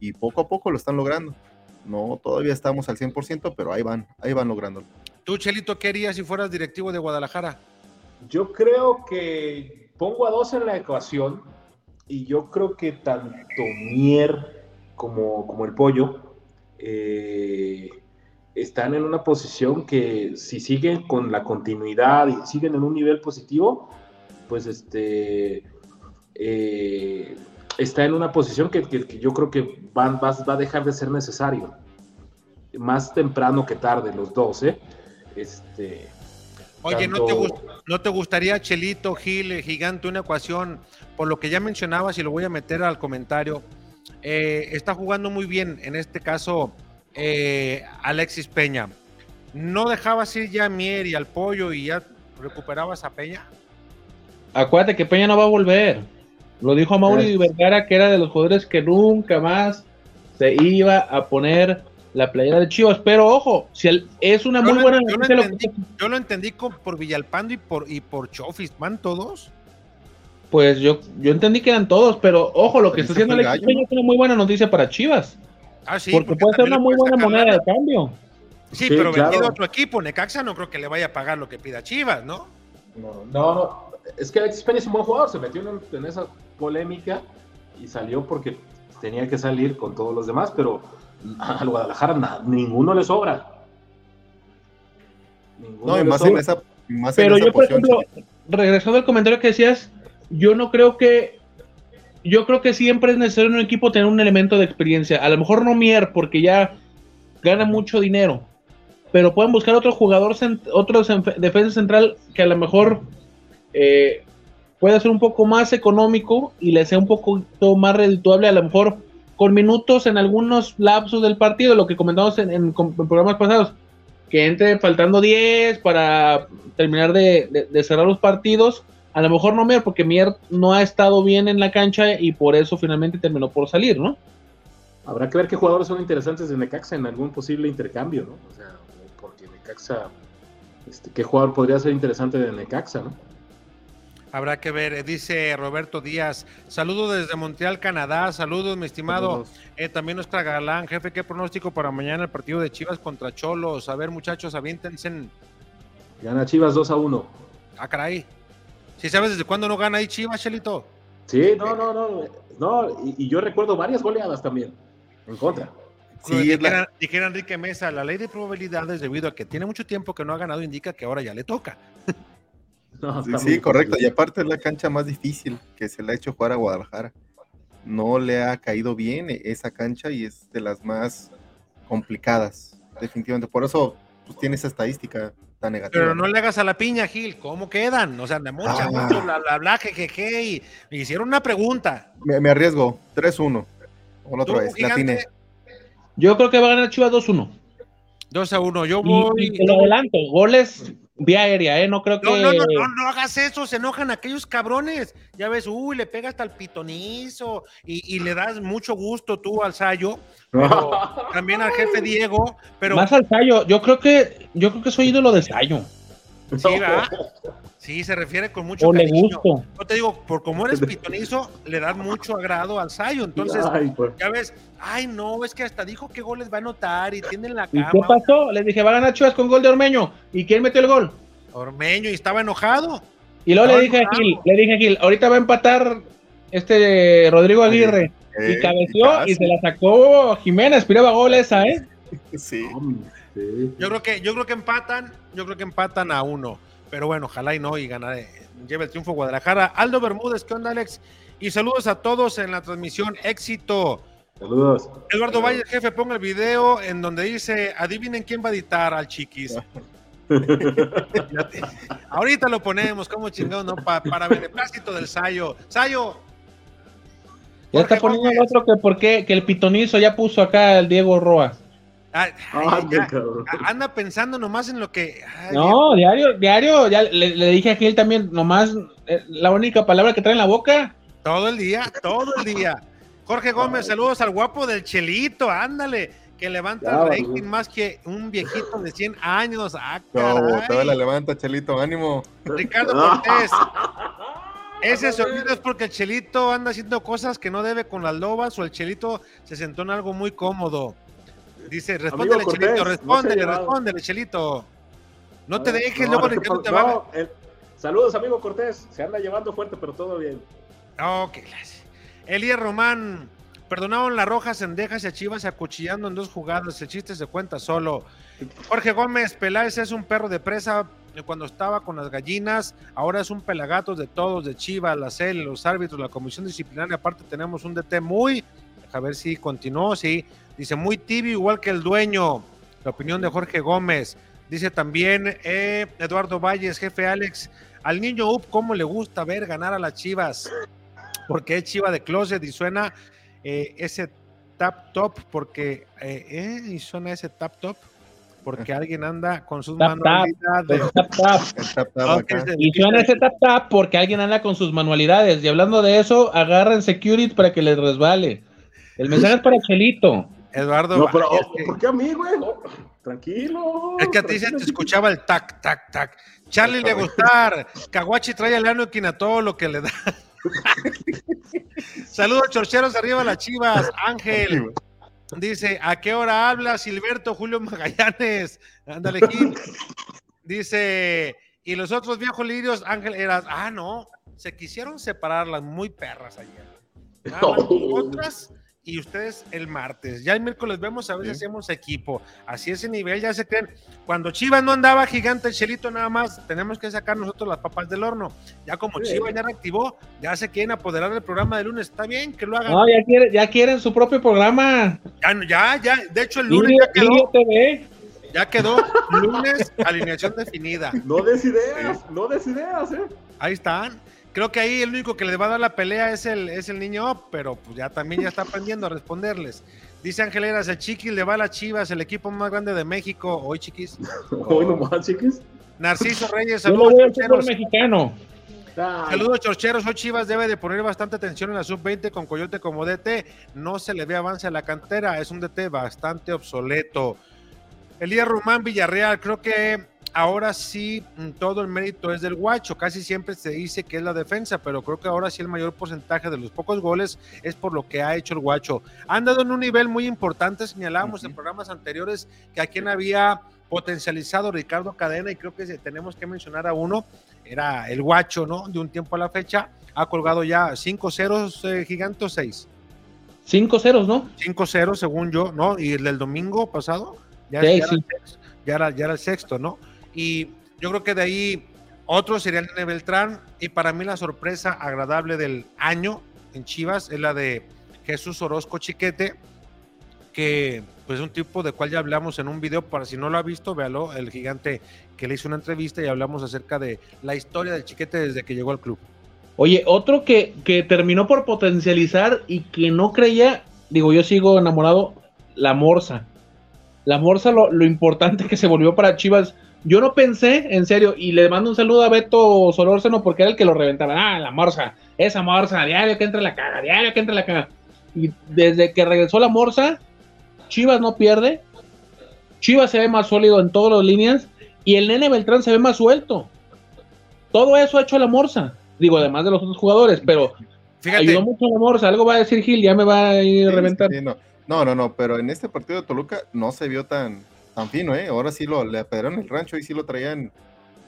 y poco a poco lo están logrando. No, todavía estamos al 100%, pero ahí van, ahí van lográndolo. ¿Tú, Chelito, qué harías si fueras directivo de Guadalajara? Yo creo que pongo a dos en la ecuación y yo creo que tanto Mier como, como el pollo eh, están en una posición que si siguen con la continuidad y siguen en un nivel positivo, pues este eh, está en una posición que, yo creo que va, va, a dejar de ser necesario. Más temprano que tarde, los dos, ¿eh? Este, Oye, ¿no, te gustaría, Chelito, Gil, Gigante, una ecuación, por lo que ya mencionabas y lo voy a meter al comentario? Eh, está jugando muy bien, en este caso, eh, Alexis Peña. ¿No dejabas ir ya a Mier y al Pollo y ya recuperabas a Peña? Acuérdate que Peña no va a volver. Lo dijo Mauri Vergara, que era de los jugadores que nunca más se iba a poner la playera de Chivas. Pero ojo, si es una muy buena. Yo lo, entendí, yo lo entendí por Villalpando y por, y por Chofis. ¿Van todos? Pues yo, yo entendí que eran todos, pero ojo, lo que está haciendo Alex Peña es una muy buena noticia para Chivas. Ah, sí, porque, puede ser una muy buena moneda de cambio. Sí, pero vendido a otro equipo, Necaxa no creo que le vaya a pagar lo que pida Chivas, ¿no? No, no, Es que Alex Peña es un buen jugador, se metió en esa polémica y salió porque tenía que salir con todos los demás, pero al Guadalajara ninguno le sobra. no, y más en esa. Pero yo, por ejemplo, regresando al comentario que decías, yo no creo que. Yo creo que siempre es necesario en un equipo tener un elemento de experiencia. A lo mejor no Mier, porque ya gana mucho dinero. Pero pueden buscar otro jugador, otro defensa central que a lo mejor eh, pueda ser un poco más económico y le sea un poco más redituable. A lo mejor con minutos en algunos lapsos del partido, lo que comentamos en, programas pasados, que entre faltando 10 para terminar de, cerrar los partidos. A lo mejor no Mier, porque Mier no ha estado bien en la cancha y por eso finalmente terminó por salir, ¿no? Habrá que ver qué jugadores son interesantes de Necaxa en algún posible intercambio, ¿no? O sea, porque Necaxa, este, ¿qué jugador podría ser interesante de Necaxa, ¿no? Habrá que ver, eh, dice Roberto Díaz. Saludos desde Montreal, Canadá. Saludos, mi estimado. Eh, también nuestra galán. Jefe, ¿qué pronóstico para mañana el partido de Chivas contra Cholos? A ver, muchachos, aviéntense. Gana Chivas 2 a 1. Ah, caray. ¿Sí sabes desde cuándo no gana ahí Chivas, Chelito? Sí, no, no, no. no y, yo recuerdo varias goleadas también en contra. Sí, dijera, dijera, Enrique Mesa, la ley de probabilidades, debido a que tiene mucho tiempo que no ha ganado, indica que ahora ya le toca. sí, correcto. Y aparte es la cancha más difícil que se le ha hecho jugar a Guadalajara. No le ha caído bien esa cancha y es de las más complicadas, definitivamente. Por eso pues, tiene esa estadística tan negativa. Pero no le hagas a la piña, Gil. ¿Cómo quedan? O sea, de mucha, ah. mucho, bla, bla, bla, jejeje. Y me hicieron una pregunta. Me, arriesgo. 3-1. O otra vez. Yo creo que va a ganar Chivas 2-1. 2 a 1. Yo voy. Y, y lo adelanto. Goles vía aérea, ¿eh? No creo que. No, no, no, no, hagas eso, se enojan aquellos cabrones. Ya ves, uy, le pegas hasta el pitonizo y, le das mucho gusto tú al Sayo, también al jefe Diego. Pero... Más al Sayo, yo creo que, yo creo que soy ídolo de Sayo. Sí, ¿verdad? Sí, se refiere con mucho O le cariño. gusto. Yo te digo, por como eres pitonizo, le das mucho agrado al Sayo. Entonces, Ay, pues. ya ves, ay, no, es que hasta dijo qué goles va a anotar y tiene en la ¿Y cama. qué pasó? Les dije, va a ganar Chivas con gol de Ormeño. ¿Y quién metió el gol? Ormeño y estaba enojado. Y luego Estaba le dije a. Gil, le dije a Gil, ahorita va a empatar este Rodrigo Aguirre. Eh, y cabeció y se la sacó Jiménez, aspiraba gol esa, ¿eh? Sí. Sí. Yo creo que, yo creo que empatan, yo creo que empatan a uno. Pero bueno, ojalá y no, y ganar, eh, lleve el triunfo Guadalajara. Aldo Bermúdez, ¿qué onda, Alex? Y saludos a todos en la transmisión. Éxito. Saludos. Eduardo Valle, jefe, ponga el video en donde dice, adivinen quién va a editar al chiquis. Ahorita lo ponemos, como chingón, ¿no? Pa- para beneplácito del Sayo. Sayo. Ya está poniendo el otro que por qué, que el pitonizo ya puso acá el Diego Roa. Ay, ay, Ah, ya, cabrón. anda pensando nomás en lo que. ay, No, diario, diario, ya le, le dije a Gil también, nomás eh, la única palabra que trae en la boca. Todo el día, todo el día. Jorge Gómez, saludos al guapo del Chelito, ándale, que levanta Ya, el rating más que un viejito de 100 años. Ah, No, todavía la levanta, Chelito, ánimo. Ricardo Cortés. Ese sonido es porque el Chelito anda haciendo cosas que no debe con las lobas o el Chelito se sentó en algo muy cómodo. Dice, respóndele, Cortés, Chelito, no ha respóndele, llevado. respóndele, Chelito. No te ver, dejes, no, luego ¿qué Ricardo te pasó? va. No, el- Saludos, amigo Cortés. Se anda llevando fuerte, pero todo bien. Ok. Elías Román, perdonaron las rojas cendejas y a Chivas acuchillando en dos jugadas. El chiste se cuenta solo. Jorge Gómez, Peláez es un perro de presa cuando estaba con las gallinas. Ahora es un pelagato de todos, de Chivas, la CEL, los árbitros, la comisión disciplinaria. Aparte, tenemos un DT muy. A ver si continuó. Sí, dice muy tibio, igual que el dueño. La opinión de Jorge Gómez. Dice también eh, Eduardo Valles, jefe Alex. Al niño Up, ¿cómo le gusta ver ganar a las Chivas? Porque es Chiva de closet y suena eh, ese tap top, porque eh, eh, y suena ese tap top, porque alguien anda con sus Tap, manualidades. Tap, tap. Y suena ese tap tap porque alguien anda con sus manualidades. Y hablando de eso, agarren security para que les resbale. El mensaje es para Chelito. Eduardo, No, pero, oh, ¿por qué a mí, güey? No, tranquilo. es que a ti se te escuchaba el tac, tac, tac. Charlie le gustar. Kawachi trae al Anakin a todo lo que le da. Saludos, chorcheros, arriba las chivas. Ángel dice: ¿A qué hora habla Silberto Julio Magallanes? Ándale. Dice: Y los otros viejos lirios, Ángel, eras. Ah, no. Se quisieron separar las muy perras ayer. Nosotras y ustedes el martes. Ya el miércoles vemos a ver si hacemos equipo. Así ese nivel, ya se creen. Cuando Chivas no andaba gigante el Chelito nada más, tenemos que sacar nosotros las papas del horno. Ya como Sí. Chivas ya reactivó, ya se quieren apoderar del programa de lunes. Está bien que lo hagan. No, ya, quiere- ya quieren su propio programa. Ya, ya, ya. De hecho, el lunes ya quedó, TV. ya quedó lunes, alineación definida. No des ideas, no des ideas, ¿eh? Ahí están. Creo que ahí el único que les va a dar la pelea es el, es el niño, pero pues ya también ya está aprendiendo a responderles. Dice Ángel Eras, el Chiquis le va a las Chivas, el equipo más grande de México. Hoy, Chiquis. Hoy nomás, chiquis. Narciso Reyes, le saludos, chorcheros. mexicano. Saludos, chorcheros. Hoy Chivas debe de poner bastante atención en la sub-20 con Coyote como DT. No se le ve avance a la cantera, es un DT bastante obsoleto. Elías Román Villarreal, creo que ahora sí mm, todo el mérito es del guacho. Casi siempre se dice que es la defensa, pero creo que ahora sí el mayor porcentaje de los pocos goles es por lo que ha hecho el guacho. Han dado en un nivel muy importante, señalábamos en programas anteriores que a quien había potencializado Ricardo Cadena y creo que tenemos que mencionar a uno, era el guacho, ¿no? De un tiempo a la fecha, ha colgado ya 5 ceros eh, gigantes, 6. Cinco ceros, ¿no? 5-0 según yo, ¿no? Y el del domingo pasado, ya, Sí, ya era, sí. el sexto, ya, era, ya era el sexto, ¿no? Y yo creo que de ahí otro sería el de Beltrán y para mí la sorpresa agradable del año en Chivas es la de Jesús Orozco Chiquete, que pues un tipo de cual ya hablamos en un video, para si no lo ha visto, véalo, el gigante que le hizo una entrevista y hablamos acerca de la historia del Chiquete desde que llegó al club. Oye, otro que, que terminó por potencializar y que no creía, digo, yo sigo enamorado, la Morsa. La Morsa, lo, lo importante que se volvió para Chivas. Yo no pensé, en serio, y le mando un saludo a Beto Solórzano porque era el que lo reventaba. Ah, la Morsa, esa Morsa, diario que entra la caga, diario que entra la caga. Y desde que regresó la Morsa, Chivas no pierde. Chivas se ve más sólido en todas las líneas. y el nene Beltrán se ve más suelto. Todo eso ha hecho la Morsa. Digo, además de los otros jugadores, pero Fíjate. ayudó mucho la Morsa. Algo va a decir Gil, ya me va a ir a reventar. no. no, no, pero en este partido de Toluca no se vio tan, tan fino, ¿eh? Ahora sí lo le apedrearon el rancho y sí lo traían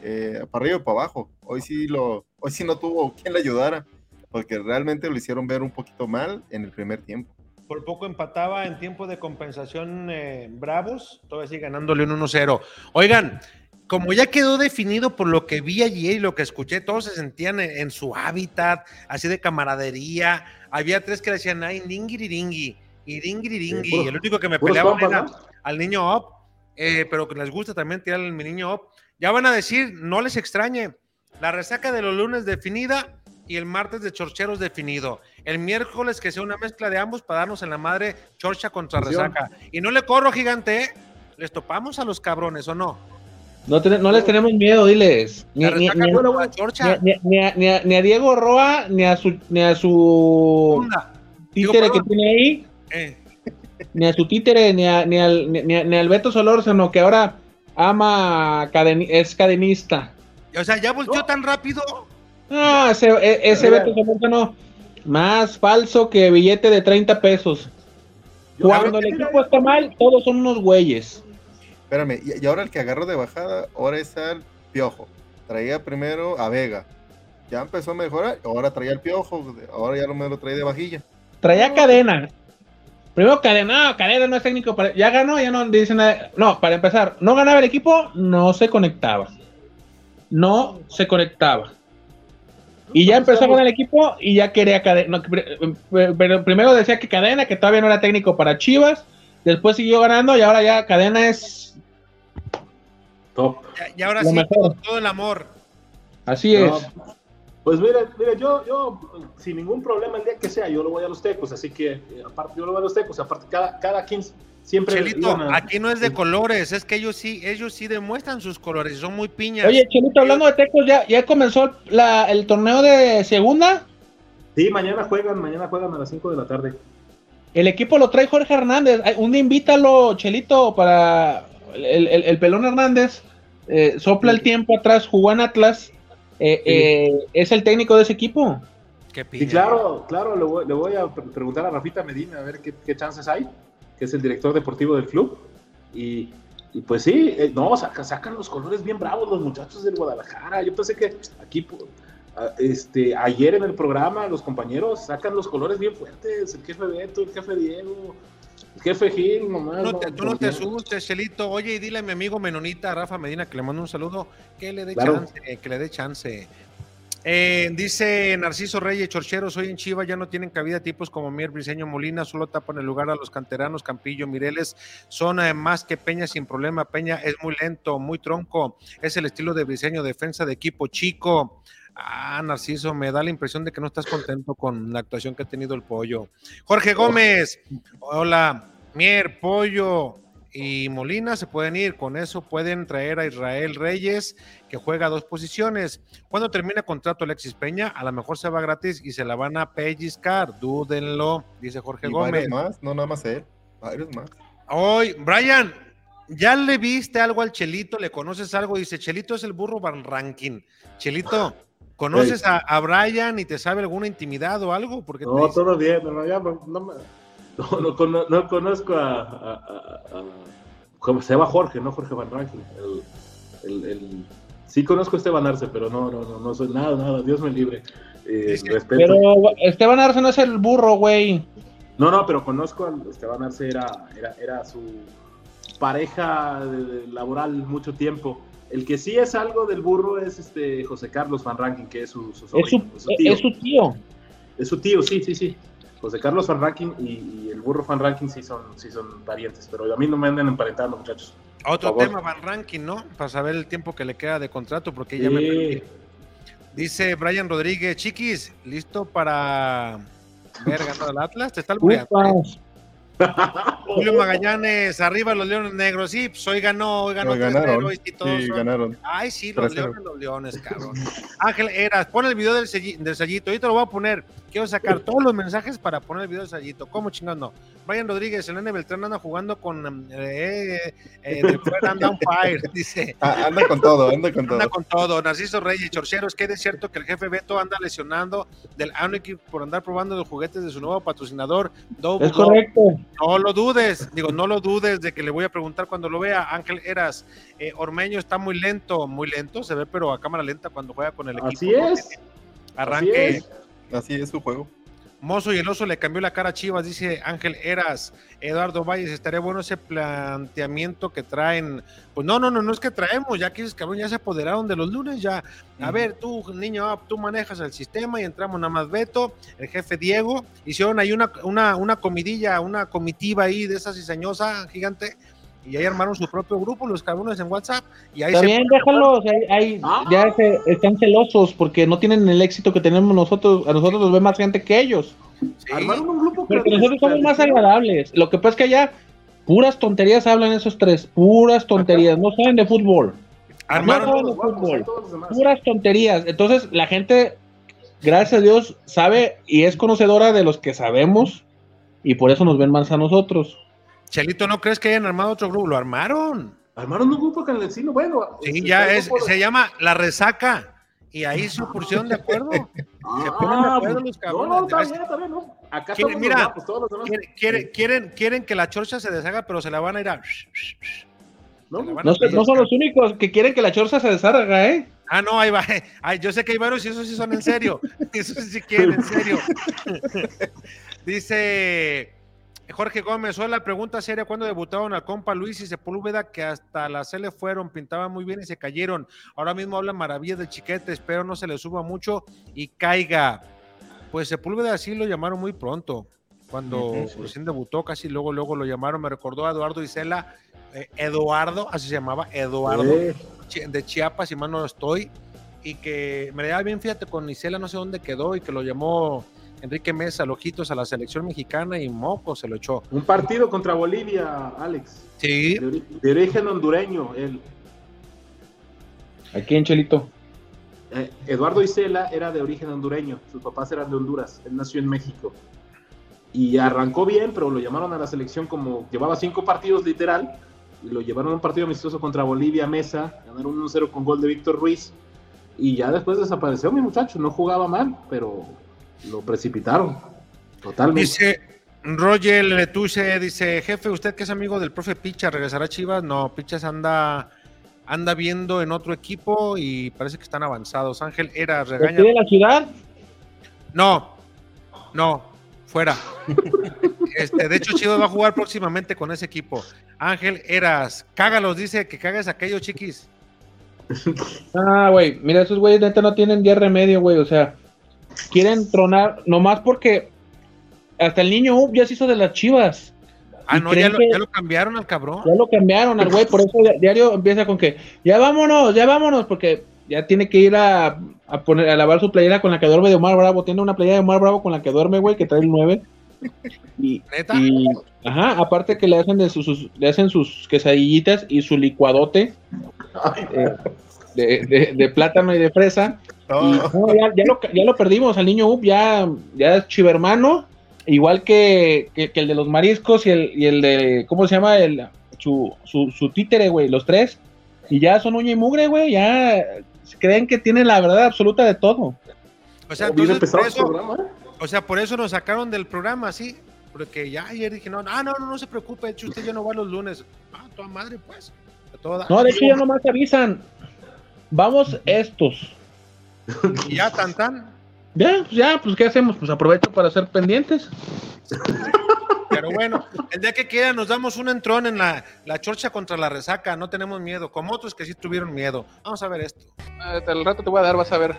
eh, para arriba y para abajo. Hoy sí lo, hoy sí no tuvo quien le ayudara, porque realmente lo hicieron ver un poquito mal en el primer tiempo. Por poco empataba en tiempo de compensación eh, Bravos, todavía sigue ganándole un 1-0. Oigan, como ya quedó definido por lo que vi allí y lo que escuché, todos se sentían en, su hábitat, así de camaradería. Había tres que decían, ay, dingiriringui, y dingiriringui. y el único que me peleaba era al niño Op, eh, pero que les gusta también tirar al mi niño Op. Ya van a decir, no les extrañe, la resaca de los lunes definida y el martes de chorcheros definido. El miércoles que sea una mezcla de ambos para darnos en la madre chorcha contra resaca. Y no le corro, gigante, ¿eh? les topamos a los cabrones, ¿o no? No, no les tenemos miedo, diles. Ni, ni, a, Diego Roa, ni a su, ni a su títere que tiene ahí. Eh. Ni a su títere, ni, a, ni, al, ni, al Beto Solórzano, que ahora ama, es cadenista. O sea, ya volteó tan rápido. No, ese, e, ese Beto no. Más falso que billete de 30 pesos. Cuando el equipo está mal, todos son unos güeyes. Espérame, y, ahora el que agarró de bajada, ahora es el Piojo. Traía primero a Vega. Ya empezó a mejorar, ahora traía el Piojo, ahora ya lo me lo traía de vajilla. Traía cadena. Primero cadena, no, cadena no es técnico, para, ya ganó, ya no dice nada. No, para empezar, no ganaba el equipo, no se conectaba. No se conectaba. Y ya empezó con el equipo y ya quería cadena. pero primero decía que cadena, que todavía no era técnico para Chivas. Después siguió ganando y ahora ya cadena es y, ahora sí, todo, el amor. Así es. Pues mira, mira yo, yo, sin ningún problema el día que sea, yo lo voy a los tecos, así que eh, aparte yo lo voy a los tecos, aparte cada, cada quien siempre... Chelito, aquí no es de colores, es que ellos sí, ellos sí demuestran sus colores, son muy piñas. Oye, Chelito, hablando de tecos, ¿ya, ya comenzó la, el torneo de segunda? Sí, mañana juegan, mañana juegan a las 5 de la tarde. El equipo lo trae Jorge Hernández, un día invítalo, Chelito, para el, Pelón Hernández eh, sopla el tiempo atrás, jugó en Atlas, eh, eh, es el técnico de ese equipo. y claro, claro, le voy, a preguntar a Rafita Medina a ver qué, chances hay, que es el director deportivo del club. Y, pues sí, no, sacan los colores bien bravos los muchachos del Guadalajara. Yo pensé que aquí, este, ayer en el programa, los compañeros sacan los colores bien fuertes, el jefe Beto, el jefe Diego, Jefe Gil, nomás. No tú no te asustes, Chelito. Oye, y dile a mi amigo Menonita, Rafa Medina, que le mando un saludo, que le dé chance, que le dé chance. Eh, dice Narciso Reyes, Chorcheros, hoy en Chiva ya no tienen cabida tipos como Mier Briseño Molina, solo tapan el lugar a los canteranos, Campillo, Mireles, son eh, más que Peña sin problema. Peña es muy lento, muy tronco, es el estilo de Briseño, defensa de equipo chico. Ah, Narciso, me da la impresión de que no estás contento con la actuación que ha tenido el pollo. Jorge Gómez, hola. Mier, Pollo y Molina se pueden ir. Con eso pueden traer a Israel Reyes, que juega dos posiciones. Cuando termine contrato Alexis Peña, a lo mejor se va gratis y se la van a pellizcar. Dúdenlo, dice Jorge Gómez. más, no nada más él, varios más. Hoy, Brian, ¿ya le viste algo al Chelito? ¿Le conoces algo? Dice, Chelito es el burro Van Ranking. Chelito, ¿Conoces a, a, Brian y te sabe alguna intimidad o algo? Porque no, todo bien, no, ya no, no, no, no conozco a, a, a, se llama Jorge, no Jorge Van Ranking. El, el, sí conozco a Esteban Arce, pero no, no, no, no soy nada, nada, Dios me libre. Eh, pero Esteban Arce no es el burro, güey. No, no, pero conozco a Esteban Arce, era, era, era su pareja laboral mucho tiempo. El que sí es algo del burro es este José Carlos Van Ranking, que es su, es, su, tío. es, su, tío. Es su tío, sí, sí, sí. José Carlos Van Ranking y, el burro Van Ranking sí son, sí son parientes, pero a mí no me anden emparentando, muchachos. Otro tema, Van Ranking, ¿no? Para saber el tiempo que le queda de contrato, porque ya me Dice Brian Rodríguez, chiquis, ¿listo para ver ganar al Atlas? ¿Te está Julio Magallanes, arriba los Leones Negros. Sí, pues hoy ganó, hoy ganó ganaron. 3-0 y todos Sí, son- ganaron. Ay, sí, los 3-0. leones, los leones, cabrón. Ángel Eras, pon el video del, selli- del sellito. Ahorita lo voy a poner. Quiero sacar todos los mensajes para poner el video del sellito. ¿Cómo chingando? Brian Rodríguez, el nene Beltrán anda jugando con. Eh, eh, de fuera anda on fire, dice. Ah, anda con todo, anda con todo. Anda con todo. Narciso Reyes, Chorcheros, que es cierto que el jefe Beto anda lesionando del Anarchy por andar probando los juguetes de su nuevo patrocinador. Es correcto. No lo dudes, digo, no lo dudes de que le voy a preguntar cuando lo vea. Ángel Eras, eh, Ormeño está muy lento, muy lento, se ve, pero a cámara lenta cuando juega con el equipo. Así es. Arranque. Así es. Así es su juego. Mozo y el oso le cambió la cara a Chivas, dice Ángel Eras. Eduardo Valles, estaría bueno ese planteamiento que traen. Pues no, no, no, no es que traemos, ya que esos cabrón ya se apoderaron de los lunes, ya. A ver, tú, niño, ah, tú manejas el sistema y entramos nada más Beto, el jefe Diego. Hicieron ahí una, una, una comidilla, una comitiva ahí de esa cizañosa gigante. Y ahí armaron su propio grupo, los cabrones en WhatsApp. Y ahí Está se bien, déjalos. ahí- ahí Ah. ya se- están celosos porque no tienen el éxito que tenemos nosotros. A nosotros nos ve más gente que ellos. Sí. Armaron un grupo Porque que- nosotros somos más agradables. Lo que pasa es que allá puras tonterías hablan esos tres. Puras tonterías. No saben de fútbol. Armaron, No, Todos los fútbol. guapos, ahí todos los demás. Puras tonterías. Entonces la gente, gracias a Dios, sabe y es conocedora de los que sabemos. Y por eso nos ven más a nosotros. Chelito, ¿no crees que hayan armado otro grupo? Lo armaron. Armaron un grupo con el vecino, bueno. Sí, ya es, se llama La Resaca. Y ahí se pusieron de acuerdo. se ponen de Ah, acuerdo los no, cabrones. no, bien, está bien, ¿no? Acá Quieren- mira, los guapos, todos los demás. Quieren, quieren, quieren, quieren que la chorcha se deshaga, pero se la van a ir a. No, No, no son los únicos que quieren que la chorza se deshaga, ¿eh? Ah, no, ahí va. Ay, yo sé que hay varios y esos sí son en serio. Esos sí quieren en serio. Dice Jorge Gómez, hola, pregunta seria, ¿cuándo debutaron al compa Luis y Sepúlveda que hasta la C le fueron, pintaban muy bien y se cayeron? Ahora mismo hablan maravillas del chiquete, espero no se le suba mucho y caiga. Pues Sepúlveda sí lo llamaron muy pronto, cuando sí. recién debutó, casi luego, luego lo llamaron, me recordó a Eduardo Isela, eh, Eduardo, así se llamaba, Eduardo de Chiapas, si mal no estoy, y que me le da bien, fíjate, con Isela no sé dónde quedó y que lo llamó Enrique Mesa, Lojitos, a la selección mexicana y moco se lo echó. un partido contra Bolivia, Alex. Sí, De, ori- de origen hondureño. El, Aquí en Chelito. eh, Eduardo Isela era de origen hondureño. Sus papás eran de Honduras. Él nació en México. Y arrancó bien, pero lo llamaron a la selección como llevaba cinco partidos literal. Y lo llevaron a un partido amistoso contra Bolivia, Mesa. Ganaron 1-0 con gol de Víctor Ruiz. Y ya después desapareció mi muchacho. No jugaba mal, pero lo precipitaron. Totalmente. dice Roger Letuche, dice, jefe, usted que es amigo del profe Picha, ¿regresará a Chivas? No, Pichas anda, anda viendo en otro equipo y parece que están avanzados. Ángel era ¿De regaña. de la ciudad? No, no, fuera. Este, de hecho, Chivas va a jugar próximamente con ese equipo. Ángel Eras, cágalos, dice que cagues a aquellos chiquis. Ah, güey, mira, esos güeyes neta no tienen día remedio, güey, o sea, quieren tronar, nomás porque hasta el niño Up ya se hizo de las chivas. Ah, ¿Y no, ya lo, que- ya lo cambiaron al cabrón. Ya lo cambiaron al güey, por eso di- diario empieza con que, ya vámonos, ya vámonos, porque ya tiene que ir a, a poner, a lavar su playera con la que duerme de Omar Bravo. Tiene una playera de Omar Bravo con la que duerme, güey, que trae el 9. Y, ¿Neta? y, ajá, aparte que le hacen de sus, sus- le hacen sus quesadillitas y su licuadote eh, de, de- de plátano y de fresa. Y, No, no, ya, ya lo, ya lo perdimos, al niño Up ya, ya es chivermano, igual que, que- que el de los mariscos y el, y el de, ¿cómo se llama? El, su, su, su títere, güey, los tres. Y ya son uña y mugre, güey, ya creen que tienen la verdad absoluta de todo. O sea, Bien entonces, por eso, ¿eh? o sea, por eso nos sacaron del programa, sí. Porque ya ayer dije, no, ah, no, no, no se preocupe, de hecho usted ya no va los lunes. Ah, toda madre, pues. A toda- No, de hecho ya nomás avisan, vamos estos. Y ya, tan, tan. Ya, pues ya, pues ¿qué hacemos? Pues aprovecho para hacer pendientes. Pero bueno, el día que quiera nos damos un entrón en la, la chorcha contra la resaca, no tenemos miedo, como otros que sí tuvieron miedo. Vamos a ver esto. Al rato te voy a dar, vas a ver.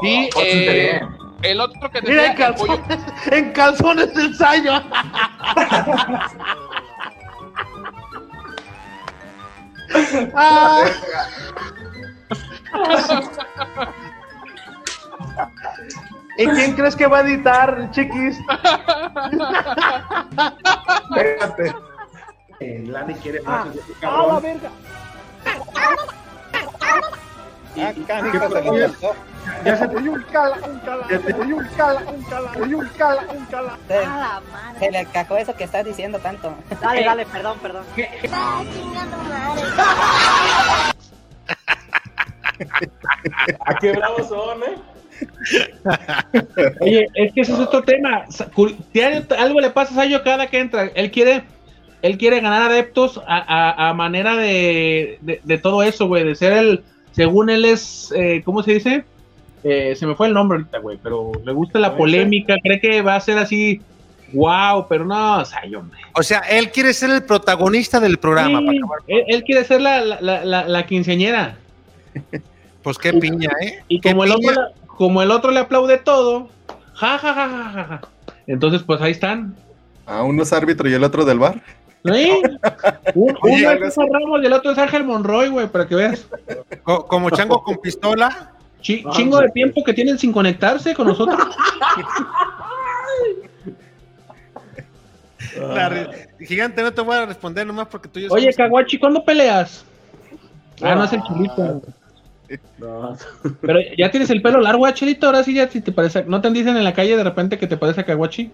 Sí, Oh, eh, el otro que Mira, decía en calzones, en calzones del ensayo. Ah. ¿Y quién crees que va a editar, chiquis? Espérate. Eh, Lani quiere más. ese ¡A cabrón. la verga! Ah, y- cánica, ¿qué se. Ya se Oye, un cala, un cala, oye, un cala, un cala, oye, un cala, un cala. Se, se le cajó eso que estás diciendo tanto. Dale, dale, perdón, perdón. ¿A qué bravos son, eh? Oye, es que ese es otro tema. Algo le pasa a Sayo cada que entra. Él quiere, él quiere ganar adeptos a, a- a manera de, de, de todo eso, güey. De ser el, según él es, eh, ¿cómo se dice? Eh, se me fue el nombre ahorita, güey. Pero le gusta la polémica. Cree que va a ser así, wow, pero no, Sayo, hombre. O sea, él quiere ser el protagonista del programa. Sí, para él, él quiere ser la, la, la, la- la quinceañera. Pues qué piña, ¿eh? Y como el, piña. otro, le- como el otro le aplaude todo, ja, ja, ja, ja, ja, ja. Entonces, pues ahí están. A uno es árbitro y el otro del bar. ¿Sí? Un- Oye, uno algo es Ramos y el otro es Ángel Monroy, güey, para que veas. Co- como chango con pistola. Chi- chingo de tiempo que tienen sin conectarse con nosotros. La Gigante, no te voy a responder nomás porque tú y yo Oye, Caguachi, ¿cuándo peleas? Ah, no es el chilito. No. Pero ya tienes el pelo largo, Chelito. Ahora sí, ya si te parece. ¿No te dicen en la calle de repente que te parece a Caguachi?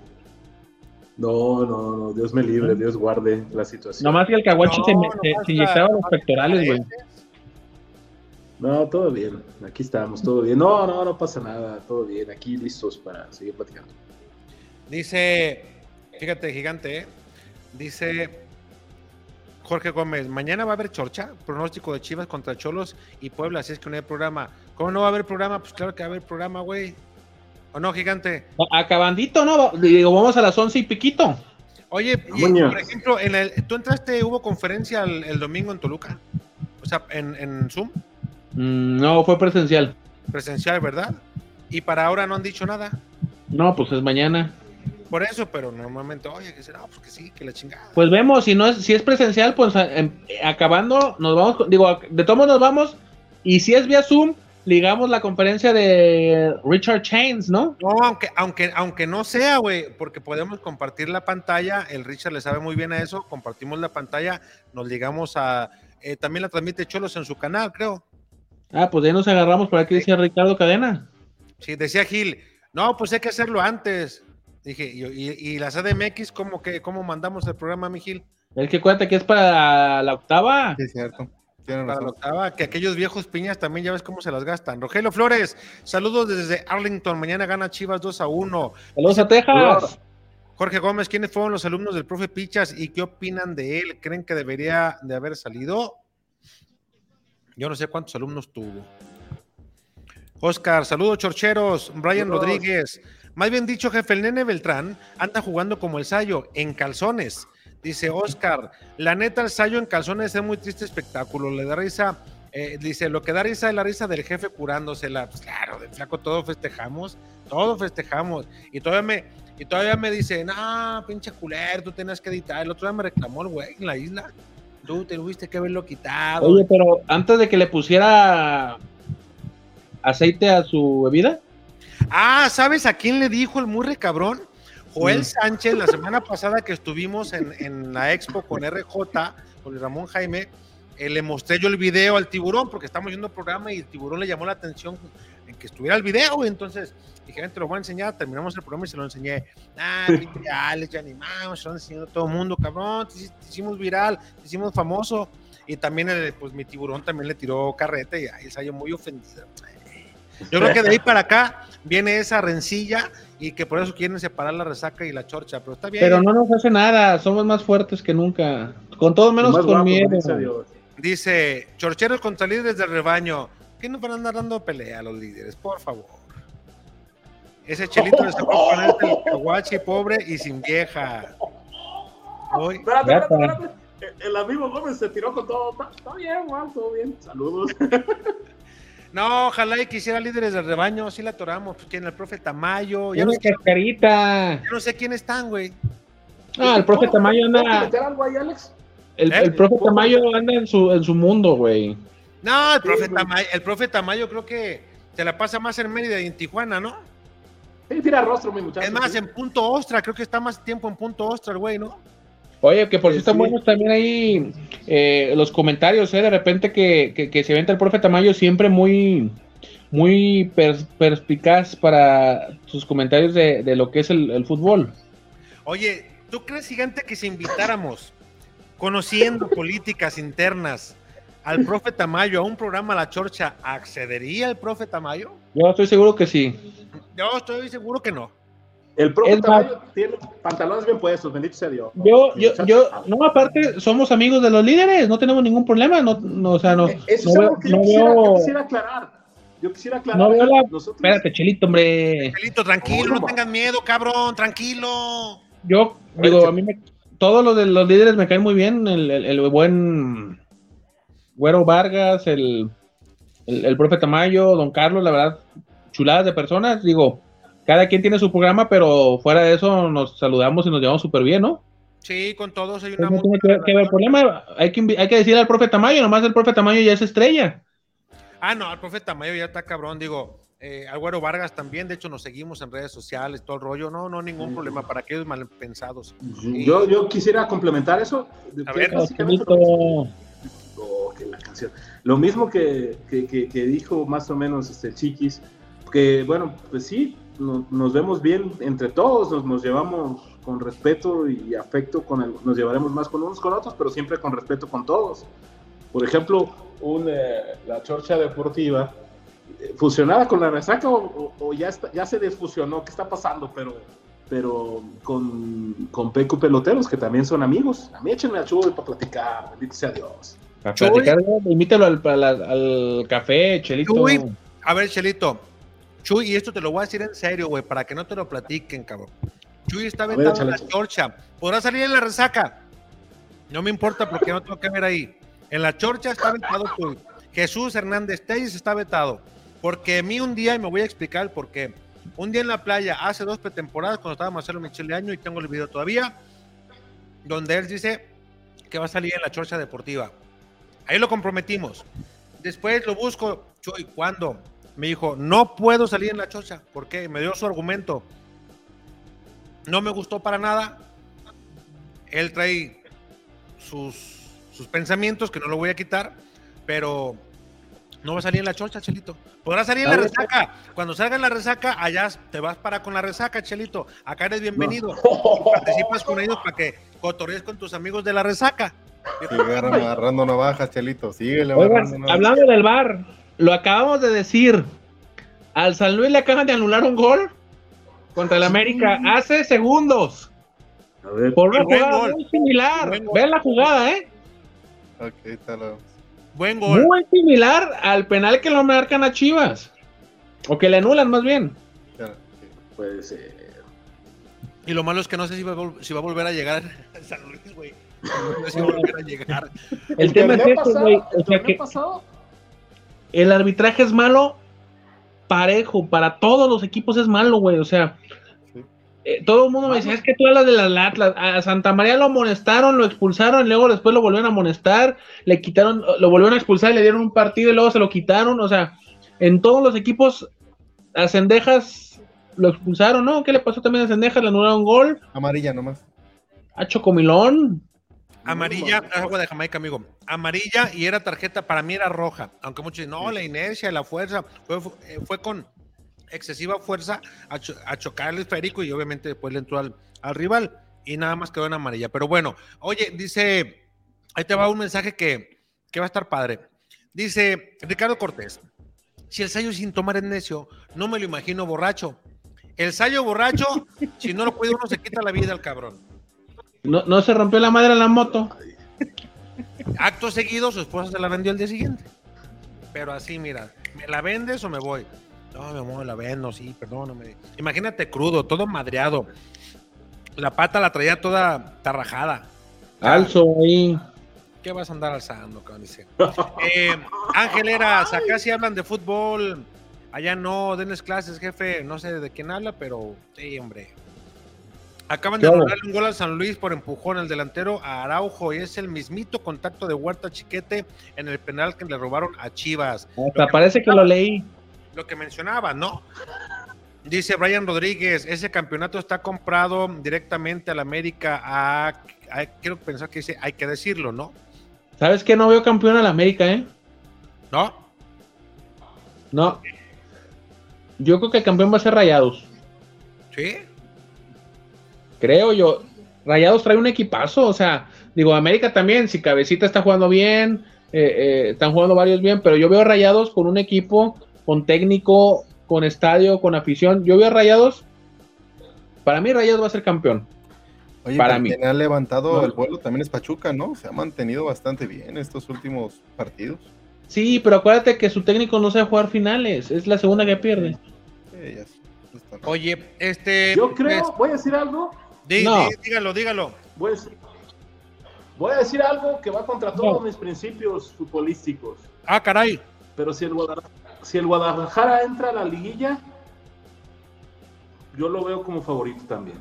No, no, no, Dios me libre, Dios guarde la situación. Nomás que el Caguachi No, se, me- no se- pasa- se inyectaba los pectorales, güey. No, todo bien, aquí estamos, todo bien. No, no, no pasa nada, todo bien, aquí listos para seguir platicando. Dice, fíjate, gigante, ¿eh? dice Jorge Gómez, mañana va a haber chorcha, pronóstico de Chivas contra Cholos y Puebla, así es que no hay programa. ¿Cómo no va a haber programa? Pues claro que va a haber programa, güey. ¿O no, gigante? Acabandito, ¿no? Digo, vamos a las once y piquito. Oye, y, por ejemplo, en el, ¿tú entraste, hubo conferencia el, el domingo en Toluca? O sea, en, en Zoom, Mm, no, fue presencial. presencial, ¿verdad? Y para ahora no han dicho nada. No, pues es mañana. Por eso, pero normalmente, oye, que será, pues que sí, que la chingada. Pues vemos, si no es, si es presencial, pues em- acabando, nos vamos, digo, de todos nos vamos, y si es vía Zoom, ligamos la conferencia de Richard Chains, ¿no? No, aunque, aunque, aunque no sea, güey, porque podemos compartir la pantalla, el Richard le sabe muy bien a eso, compartimos la pantalla, nos ligamos a, eh, también la transmite Cholos en su canal, creo. Ah, pues ya nos agarramos por aquí, decía Ricardo Cadena. Sí, decía Gil, no, pues hay que hacerlo antes. Dije, y, y- y la CDMX, ¿cómo, que, ¿cómo mandamos el programa, mi Gil? Es que cuéntate que es para la octava. Sí, es cierto. Tienen Para la octava, que aquellos viejos piñas también ya ves cómo se las gastan. Rogelio Flores, saludos desde Arlington, mañana gana Chivas 2 a 1. Saludos a Texas. Jorge Gómez, ¿quiénes fueron los alumnos del profe Pichas y qué opinan de él? ¿Creen que debería de haber salido? Yo no sé cuántos alumnos tuvo. Oscar, saludos chorcheros. Brian Saludos. Rodríguez. Más bien dicho, jefe, el nene Beltrán anda jugando como el Sayo, en calzones. Dice Oscar, la neta, el Sayo en calzones es muy triste espectáculo. Le da risa, eh, dice, lo que da risa es la risa del jefe curándosela. Pues claro, de flaco todo festejamos, todo festejamos. Y todavía me, y todavía me dice, no, pinche culero, tú tenías que editar. El otro día me reclamó el güey en la isla. Tú te tuviste que haberlo quitado. Oye, pero antes de que le pusiera aceite a su bebida, Ah, ¿sabes a quién le dijo el murre cabrón? Joel Mm. Sánchez, la semana pasada que estuvimos en, en la expo con RJ, con Ramón Jaime, eh, le mostré yo el video al tiburón, porque estamos viendo el programa y el tiburón le llamó la atención en que estuviera el video, entonces dije, "Ven, te lo voy a enseñar, terminamos el programa y se lo enseñé. Ah, Alex, ya animamos, se lo han enseñado a todo el mundo, cabrón, te, hici- te hicimos viral, te hicimos famoso. Y también, el, pues mi tiburón también le tiró carreta y ahí salió muy ofendido. Yo creo que de ahí para acá viene esa rencilla y que por eso quieren separar la resaca y la chorcha, pero está bien. pero no nos hace nada, somos más fuertes que nunca. Con todo menos con guapos, miedo. Dios. Dice, chorcheros contra líderes del rebaño. ¿Qué nos van a andar dando pelea a los líderes? Por favor. Ese chelito le sacó ponerse el caguachi pobre y sin vieja. Hoy, Espérate, espérate, espérate. El- amigo Gómez se tiró con todo. Está, está bien, Juan, todo bien. Saludos. no, ojalá y quisiera líderes del rebaño, sí la atoramos. Pues tiene el profe Tamayo. Ya no, sé, cascarita. ya no sé quién están, güey. Ah, el profe Tamayo ¿Puedes anda. meter algo ahí, Alex? El, ¿Eh? el profe Tamayo anda en su, en su mundo, güey. No, el profe, güey. Tamayo, el profe Tamayo creo que se la pasa más en Mérida y en Tijuana, ¿no? Sí, tira rostro, mi muchacho. Es más, sí. en punto ostra, creo que está más tiempo en punto ostra el güey, ¿no? Oye, que por si están buenos también ahí eh, los comentarios, ¿eh? De repente que, que, que se venta el profe Tamayo siempre muy muy perspicaz para sus comentarios de, de lo que es el, el, fútbol. Oye, ¿tú crees, gigante, que si invitáramos, conociendo políticas internas, al profe Tamayo a un programa La Chorcha, ¿accedería el profe Tamayo? Yo estoy seguro que sí. Yo estoy seguro que no. El profe Tamayo tiene pantalones bien puestos, bendito sea Dios. Yo, yo, yo, no, aparte, somos amigos de los líderes, no tenemos ningún problema, no, no o sea, no. Eso no es algo que yo, quisiera, yo quisiera aclarar. Yo quisiera aclarar. No veo la... Nosotros... Espérate, Chelito, hombre. Chelito, tranquilo, no, no tengan miedo, cabrón, tranquilo. Yo, digo, a mí me, todos los de los líderes me caen muy bien. El, el, el buen Güero Vargas, el, el, el, profe Tamayo, Don Carlos, la verdad, chuladas de personas. Digo, cada quien tiene su programa, pero fuera de eso nos saludamos y nos llevamos súper bien, ¿no? Sí, con todos hay una. No tiene que, que ver problema. Hay que, hay que decirle al profe Tamayo, nomás el profe Tamayo ya es estrella. Ah, no, el profe Tamayo ya está cabrón, digo. Eh, Álvaro Vargas también, de hecho nos seguimos en redes sociales, todo el rollo, no, no, ningún sí. problema para aquellos mal pensados. Yo, yo quisiera complementar eso. A ver, lo, oh, que la canción. lo mismo que, que, que, que, dijo más o menos este Chiquis, que bueno, pues sí, no, nos vemos bien entre todos, nos, nos, llevamos con respeto y afecto, con el, nos llevaremos más con unos con otros, pero siempre con respeto con todos. Por ejemplo, un, eh, la chorcha deportiva fusionada con la resaca o, o, o ya, está, ya se desfusionó, ¿qué está pasando? Pero, pero con, con Peco Peloteros, que también son amigos. A mí échenme a Chuy para platicar, bendito sea Dios. Para platicar, invítalo al, al, al, café, Chelito. Chuy, a ver, Chelito. Chuy, y esto te lo voy a decir en serio, güey, para que no te lo platiquen, cabrón. Chuy está aventando en la chorcha. ¿Podrá salir en la resaca? No me importa porque no tengo que ver ahí. En la chorcha está aventado Chuy. Jesús Hernández Telles está vetado. Porque a mí un día, y me voy a explicar el por qué, un día en la playa, hace dos pretemporadas, cuando estaba Marcelo Michele Año, y tengo el video todavía, donde él dice que va a salir en la chorcha deportiva. Ahí lo comprometimos. Después lo busco, Chuy, ¿cuándo? Me dijo, no puedo salir en la chorcha. ¿Por qué? Me dio su argumento. No me gustó para nada. Él trae sus, sus pensamientos, que no lo voy a quitar, pero no va a salir en la chorcha, Chelito. Podrá salir en la resaca. Cuando salga en la resaca, allá te vas para con la resaca, Chelito. Acá eres bienvenido. No. Participas con ellos para que cotorrees con tus amigos de la resaca. Sigue agarrando navajas, Chelito. Síguele Oigan, hablando del bar, lo acabamos de decir. Al San Luis le acaban de anular un gol contra el América sí. hace segundos. A ver, Por una jugada muy similar. Vean la jugada, ¿eh? Ok, está lo... Buen gol. Muy similar al penal que lo marcan a Chivas. O que le anulan más bien. Puede ser. Y lo malo es que no sé si va, si va a volver a llegar San Luis, güey. No sé si va a volver a llegar. El, el tema es esto, güey. O sea que pasado? El arbitraje es malo parejo. Para todos los equipos es malo, güey. O sea, eh, todo el mundo me decía, es que tú hablas de las Atlas, a Santa María lo amonestaron, lo expulsaron, y luego después lo volvieron a amonestar, le quitaron, lo volvieron a expulsar, le dieron un partido y luego se lo quitaron, o sea, en todos los equipos a Cendejas lo expulsaron, ¿no? ¿Qué le pasó también a Cendejas? Le anularon gol. Amarilla nomás. A Chocomilón. Amarilla, agua de Jamaica, amigo. Amarilla y era tarjeta, para mí era roja, aunque muchos dicen, no, la inercia, la fuerza, fue, fue con excesiva fuerza a, cho a, chocar el esférico y obviamente después le entró al, al, rival y nada más quedó en amarilla. Pero bueno, oye, dice, ahí te va un mensaje que, que va a estar padre. Dice Ricardo Cortés, si el sayo sin tomar es necio, no me lo imagino borracho. El sayo borracho, si no lo cuida uno, se quita la vida al cabrón. No, no se rompió la madre en la moto. Acto seguido, su esposa se la vendió el día siguiente. Pero así, mira, ¿me la vendes o me voy? No, mi amor, la vendo, sí, perdóname. Imagínate crudo, todo madreado. La pata la traía toda tarrajada. Alzo ahí. ¿Qué vas a andar alzando, cabrón? Eh, Ángel Eras, acá sí hablan de fútbol. Allá no, denles clases, jefe. No sé de quién habla, pero sí, hombre. Acaban de claro. un gol al San Luis por empujón al delantero a Araujo y es el mismito contacto de Huerta Chiquete en el penal que le robaron a Chivas. Hasta parece que lo leí lo que mencionaba, ¿no? Dice Brian Rodríguez, ese campeonato está comprado directamente al América a, a- quiero pensar que dice, hay que decirlo, ¿no? ¿Sabes qué? No veo campeón al América, ¿eh? ¿No? No. Yo creo que el campeón va a ser Rayados. ¿Sí? Creo yo. Rayados trae un equipazo, o sea, digo, América también, si Cabecita está jugando bien, eh, eh, están jugando varios bien, pero yo veo a Rayados con un equipo, con técnico, con estadio, con afición. Yo veo a Rayados, para mí Rayados va a ser campeón. Oye, Para mí. quien ha levantado No. el vuelo también es Pachuca, ¿no? Se ha mantenido bastante bien estos últimos partidos. Sí, pero acuérdate que su técnico no sabe jugar finales, es la segunda que pierde. Sí, ya está. Oye, este... Yo creo, es- voy a decir algo. Di- No. dígalo, dígalo. Voy a decir, voy a decir algo que va contra todos mis principios futbolísticos. Ah, caray. Pero si el, Guadalajara, si el Guadalajara entra a la liguilla, yo lo veo como favorito también.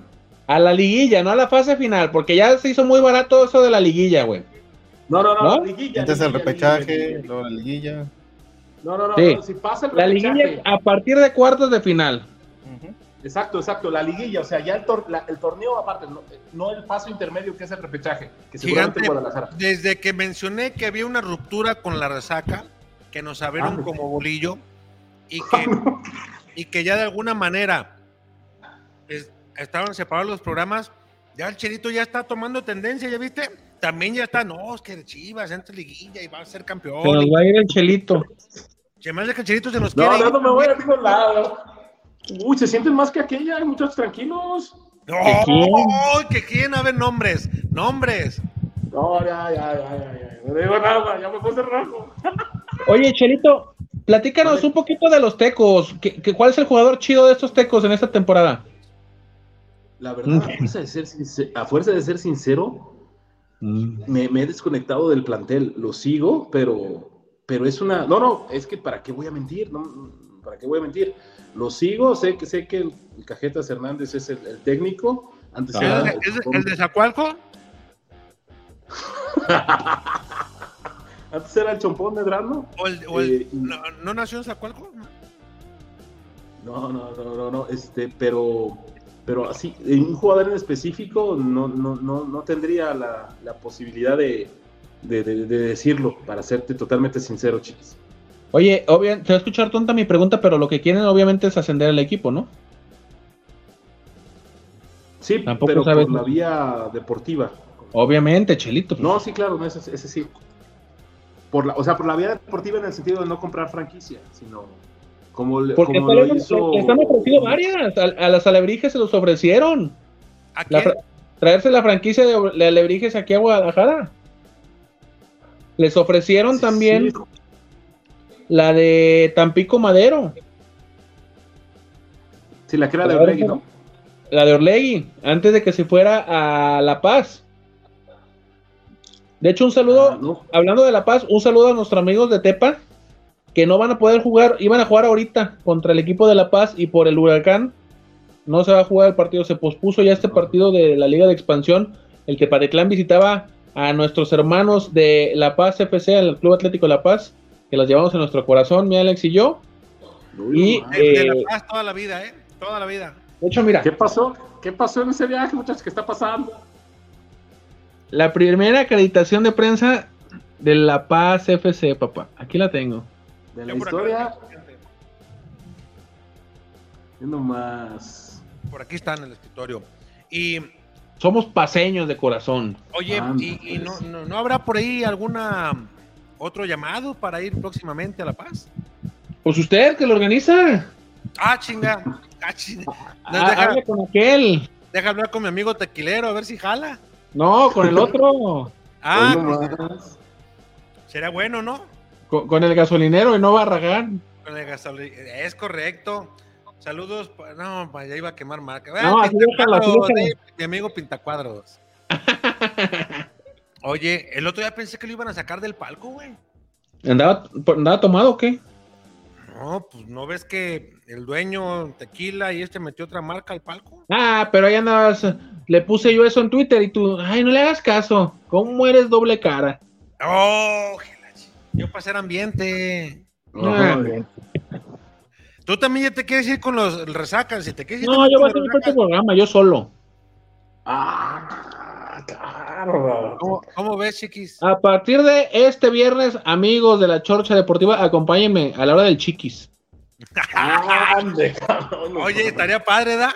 A la liguilla, no a la fase final, porque ya se hizo muy barato eso de la liguilla, güey. No, no, no, ¿No? la liguilla. Antes el repechaje, luego la liguilla. No, no, no, Sí. no, si pasa el La repechaje. liguilla a partir de cuartos de final. Exacto, exacto, la liguilla, o sea, ya el, tor- la- el torneo aparte, no, no el paso intermedio que es el repechaje, que seguramente Gigante, Guadalajara. desde que mencioné que había una ruptura con la resaca, que nos abrieron Ah. como bolillo y que, y que ya de alguna manera es- estaban separados los programas, ya el Chelito ya está tomando tendencia, ¿ya viste? También ya está, no, es que Chivas entra en liguilla y va a ser campeón. Se nos va a ir el chelito. Se me hace que el Chelito se nos No, quiere no, ir no me voy a ningún lado. Uy, se sienten más que aquella, hay muchachos tranquilos. No, ¿Que quién? que quién, a ver, nombres, nombres. No, ya, ya, ya, ya, ya, no digo nada, ya me puse rojo. Oye, Chelito, platícanos un poquito de los tecos. ¿Qué, qué- cuál es el jugador chido de estos tecos en esta temporada? La verdad, a fuerza de ser sincero, a fuerza de ser sincero me, me he desconectado del plantel. Lo sigo, pero, pero es una. No, no, es que para qué voy a mentir, no, para qué voy a mentir. Lo sigo, sé que sé que el, el Cajetas Hernández es el, el técnico. Antes ¿Es, era de- el es de- Chupón. el de Zacualco? Antes era el chompón Medrano. ¿O el, o el- Eh, no, no nació en Zacualco? No, no, no, no, no, este, pero, pero así, en un jugador en específico no, no, no, no tendría la, la posibilidad de, de, de- de decirlo, para serte totalmente sincero, chicos. Oye, obviamente, te va a escuchar tonta mi pregunta, pero lo que quieren obviamente es ascender al equipo, ¿no? Sí, Tampoco pero sabes- por la vía deportiva. Obviamente, Chelito. No, sí, claro, no, ese, ese sí. Por la, o sea, por la vía deportiva en el sentido de no comprar franquicia, sino como, le- Porque como lo están, hizo... ofrecido varias. A, a las alebrijes se los ofrecieron. Traerse la franquicia de, de alebrijes aquí a Guadalajara. Les ofrecieron Sí, también sí. La de Tampico Madero, Sí, la que era de Orlegui, ¿no? la de Orlegui, antes de que se fuera a La Paz. De hecho, un saludo, Ah, no. hablando de La Paz, un saludo a nuestros amigos de Tepa, que no van a poder jugar, iban a jugar ahorita contra el equipo de La Paz y por el huracán no se va a jugar el partido, se pospuso ya este partido de la Liga de Expansión, el que Pareclán visitaba a nuestros hermanos de La Paz FC, al Club Atlético La Paz, que los llevamos en nuestro corazón, mi Alex y yo. Y, De, de La eh, Paz toda la vida, ¿eh? Toda la vida. de hecho, mira, ¿Qué pasó? ¿Qué pasó en ese viaje, muchachos? ¿Qué está pasando? la primera acreditación de prensa de La Paz FC, papá, aquí la tengo. De la Yo historia, viendo más. Por aquí está en el escritorio. Y, Somos paseños de corazón. oye, ¿y, y no, pues. no, no habrá por ahí alguna otro llamado para ir próximamente a La Paz? Pues usted que lo organiza. Ah, chinga. Ah, chinga. No, Ah, deja, hable con aquel. deja hablar con mi amigo tequilero a ver si jala. No, con el otro. Ah, pues, será bueno, ¿no? con, con el gasolinero y no va a ragar. Con el gasolina. Es correcto. Saludos. No, ya iba a quemar marca. No, Ah, así déjalo, así déjalo. mi amigo Pintacuadros. Oye, el otro día pensé que lo iban a sacar del palco, güey. ¿Andaba, ¿Andaba tomado o qué? No, pues no ves que el dueño tequila y este metió otra marca al palco. Ah, pero ahí andabas. Le puse yo eso en Twitter y tú, ay, no le hagas caso. ¿Cómo eres doble cara? Oh, yo para hacer ambiente. Ah, Ay, ¿Tú también ya te quieres ir con los resacas. Si te quieres ir No, yo voy a hacer mi propio programa, yo solo. Ah, claro. ¿Cómo, cómo ves, chiquis? A partir de este viernes, amigos de la Chorcha Deportiva, acompáñenme a la hora del chiquis. Ande, cabrón. Oye, estaría padre, ¿da?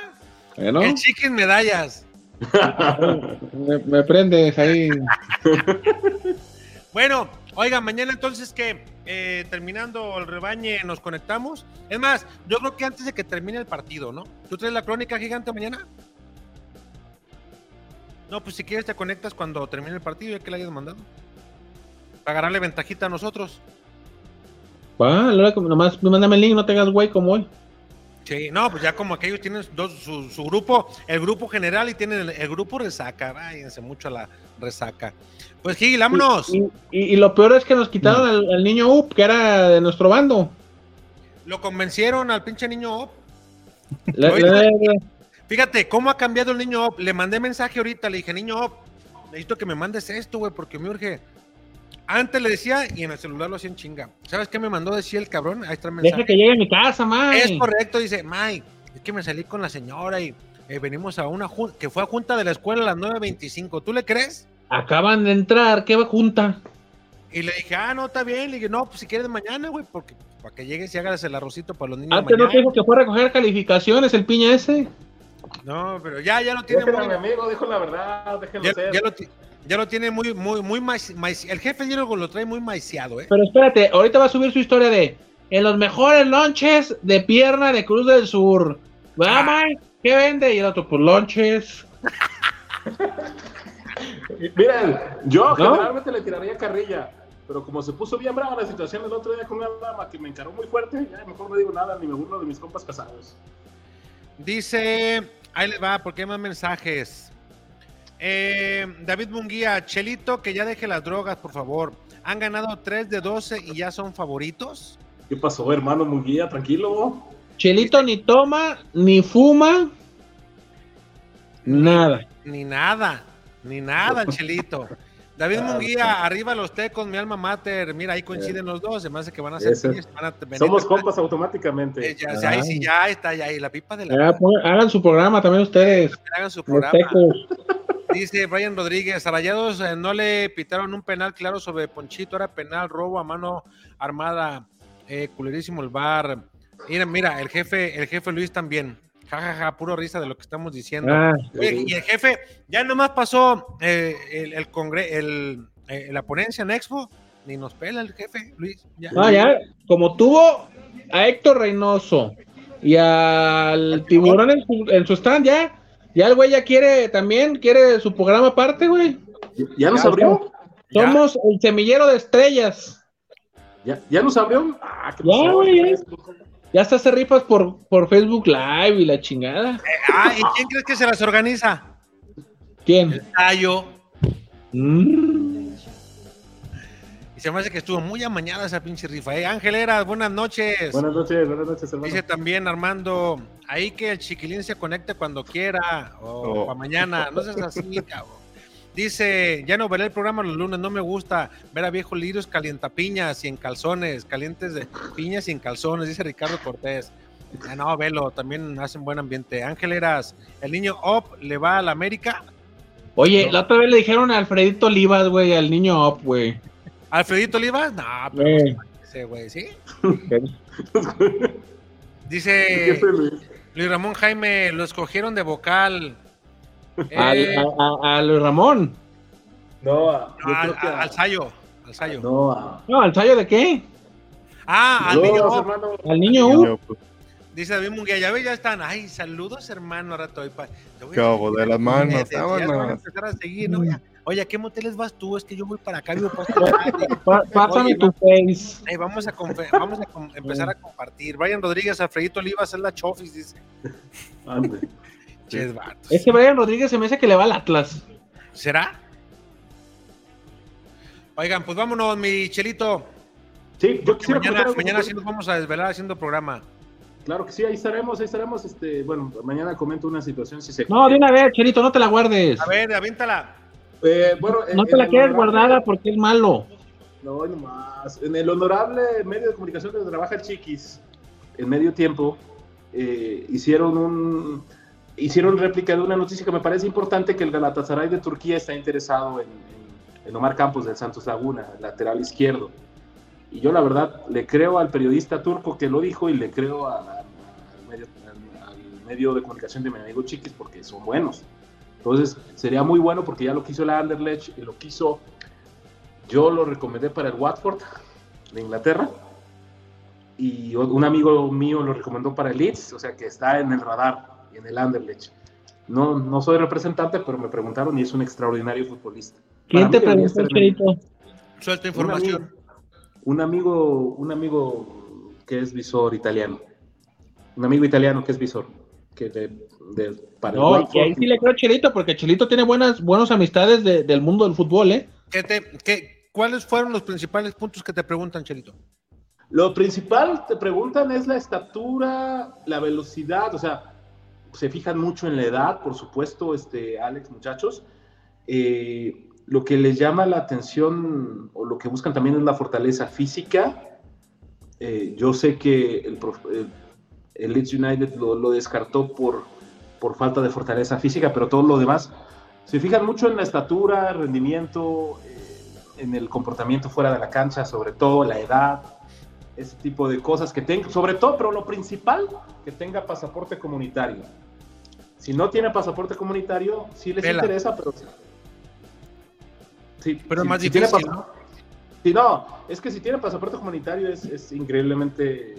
Bueno, El chiquis medallas. me, me prendes ahí. Bueno, oiga, mañana entonces que eh, terminando el rebañe nos conectamos. Es más, yo creo que antes de que termine el partido, ¿no? ¿Tú traes la crónica gigante mañana? No, pues si quieres te conectas cuando termine el partido, ya que la hayas mandado. Para ganarle ventajita a nosotros. Va, a la hora que nomás mándame el link, no tengas güey como hoy. Sí, no, pues ya como aquellos tienen dos, su, su grupo, el grupo general y tienen el, el grupo resaca. Váyanse mucho a la resaca. Pues Gil, vámonos. Y, y- y lo peor es que nos quitaron al, al niño Up, que era de nuestro bando. Lo convencieron al pinche niño Op. La- Oye, la- Fíjate cómo ha cambiado el niño Op. Le mandé mensaje ahorita, le dije, niño Op, necesito que me mandes esto, güey, porque me urge. Antes le decía y en el celular lo hacía en chinga. ¿Sabes qué me mandó decir el cabrón? Ahí está el mensaje. deja que llegue a mi casa, man. Es correcto, dice, Mike, es que me salí con la señora y eh, venimos a una junta, que fue a junta de la escuela a las 9.25. ¿Tú le crees? Acaban de entrar, ¿qué va junta? Y le dije, ah, no, está bien. Le dije, no, pues si quieres mañana, güey, porque para que llegues y hagas el arrocito para los niños. Antes no mañana. te dijo que fue a recoger calificaciones el piña ese. No, pero ya, ya lo tiene muy, a mi amigo, dijo la verdad, déjenlo ya, ser. ya lo, ya lo tiene muy, muy, muy El jefe Diego lo trae muy maiciado, ¿eh? Pero espérate, ahorita va a subir su historia de en los mejores lonches de pierna de Cruz del Sur. ¿Va, Mike? ¿Qué vende? Y el otro, pues lonches. Miren, yo ¿No? generalmente le tiraría carrilla, pero como se puso bien brava la situación el otro día con una dama que me encaró muy fuerte, ya mejor no digo nada ni me burlo de mis compas casados. Dice, ahí le va, porque hay más mensajes. Eh, David Munguía, Chelito, que ya deje las drogas, por favor. Han ganado 3 de 12 y ya son favoritos. ¿Qué pasó, hermano Munguía? Tranquilo. Chelito ni toma, ni fuma, nada. Ni nada, ni nada, el Chelito. David Munguía, arriba los tecos, mi alma mater. Mira, ahí coinciden los dos. Se me hace que van a ser. Van a venir- Somos compas automáticamente. Eh, ya, ya, ahí sí, ya está, ya ahí la pipa de la. Ya, hagan su programa también ustedes. Hagan su Los programa. tecos. Dice Brian Rodríguez, a Rayados eh, no le pitaron un penal claro sobre Ponchito, era penal, robo a mano armada, eh, culerísimo el bar. Mira, mira, el jefe, el jefe Luis también. Ja, ja, ja, puro risa de lo que estamos diciendo. Ah, Oye, y el jefe, ya nomás pasó eh, el, el, congre- el, eh, la ponencia en Expo, ni nos pela el jefe, Luis. Ya. No, ya, como tuvo a Héctor Reynoso y al tiburón en su, en su stand, ya, ya el güey ya quiere también, quiere su programa aparte, güey. ¿Ya nos Ya, abrió? Somos el semillero de estrellas. ¿Ya, ya nos abrió? Ah, ¿qué Ya, güey, ya. Ya hasta hace rifas por, por Facebook Live y la chingada. Ah, ¿y quién crees que se las organiza? ¿Quién? Tayo. Mm. Y se me hace que estuvo muy amañada esa pinche rifa. ¿eh? Ángel Eras, buenas noches. Buenas noches, buenas noches, hermano. Dice también Armando, ahí que el chiquilín se conecte cuando quiera o Oh. para mañana. No seas así, cabrón. Dice, ya no veré el programa los lunes, no me gusta ver a viejos lirios calientapiñas y en calzones, calientes de piñas y en calzones, dice Ricardo Cortés. Ah, no, velo, también hacen buen ambiente. Ángel Eras, el niño Op le va a la América. Oye, la otra vez le dijeron a Alfredito Olivas, güey, al niño Up, güey. ¿Alfredito Olivas? No, pero ese güey, ¿sí? ¿Qué Dice? Luis Ramón Jaime, lo escogieron de vocal. Al, Eh, a, a- a Luis Ramón. No, a- no, al, que a- al Sayo. Al Sayo. No, a- No, ¿al tallo de qué? Ah, al niño hermano. Al niño. Yo, pues, Dice David Munguía, ya ves, ya están. Ay, saludos, hermano. Ahora estoy pa- te voy a ¿Qué hago? De las manos, empezar a seguir, ¿no? Ya. Oye, ¿a qué moteles vas tú? Es que yo voy para acá, vivo para Pásame Oye, tu face. Vamos a, vamos a empezar a compartir. Brian Rodríguez, Alfredito Olivas, es la Chofis, dice. Ande. Vatos. Ese Brian Rodríguez se me hace que le va al Atlas. ¿Será? Oigan, pues vámonos, mi chelito. Sí, yo quisiera mañana, mañana sí nos vamos a desvelar haciendo programa. Claro que sí, ahí estaremos, ahí estaremos. Este, bueno, mañana comento una situación si se. No, de una vez, Cherito, no te la guardes. A ver, aviéntala. Eh, bueno, No en- te la quedes guardada porque es malo. No, no más. En el honorable medio de comunicación donde trabaja el Chiquis, en medio tiempo eh, hicieron un hicieron réplica de una noticia que me parece importante que el Galatasaray de Turquía está interesado en, Omar Campos del Santos Laguna, lateral izquierdo. Y yo la verdad le creo al periodista turco que lo dijo y le creo a- al, medio, al- medio de comunicación de mi amigo Chiquis porque son buenos. Entonces sería muy bueno porque ya lo quiso la Anderlecht lo quiso. Yo lo recomendé para el Watford de Inglaterra y un amigo mío lo recomendó para el Leeds, o sea que está en el radar y en el Anderlecht. No, no soy representante, pero me preguntaron y es un extraordinario futbolista. ¿Quién te preguntó, Chelito? Suelta un información. amigo, un amigo, un amigo que es visor italiano. Un amigo italiano que es visor. Que de, de- para No, y ahí sí le creo a Chelito, porque Chelito tiene buenas, buenas amistades de- del mundo del fútbol, ¿eh? ¿Qué te- qué- ¿Cuáles fueron los principales puntos que te preguntan, Chelito? Lo principal, te preguntan, es la estatura, la velocidad, o sea, se fijan mucho en la edad, por supuesto, este, Alex, muchachos. Eh, lo que les llama la atención o lo que buscan también es la fortaleza física. Eh, yo sé que el, el- Leeds United lo, lo descartó por, por falta de fortaleza física, pero todo lo demás se fijan mucho en la estatura, rendimiento, eh, en el comportamiento fuera de la cancha, sobre todo la edad, ese tipo de cosas que tenga, sobre todo, pero lo principal, que tenga pasaporte comunitario. Si no tiene pasaporte comunitario, sí les Vela. interesa, pero sí, Pero es más si tiene difícil, pas- Sí, no, es que si tiene pasaporte comunitario es, es increíblemente,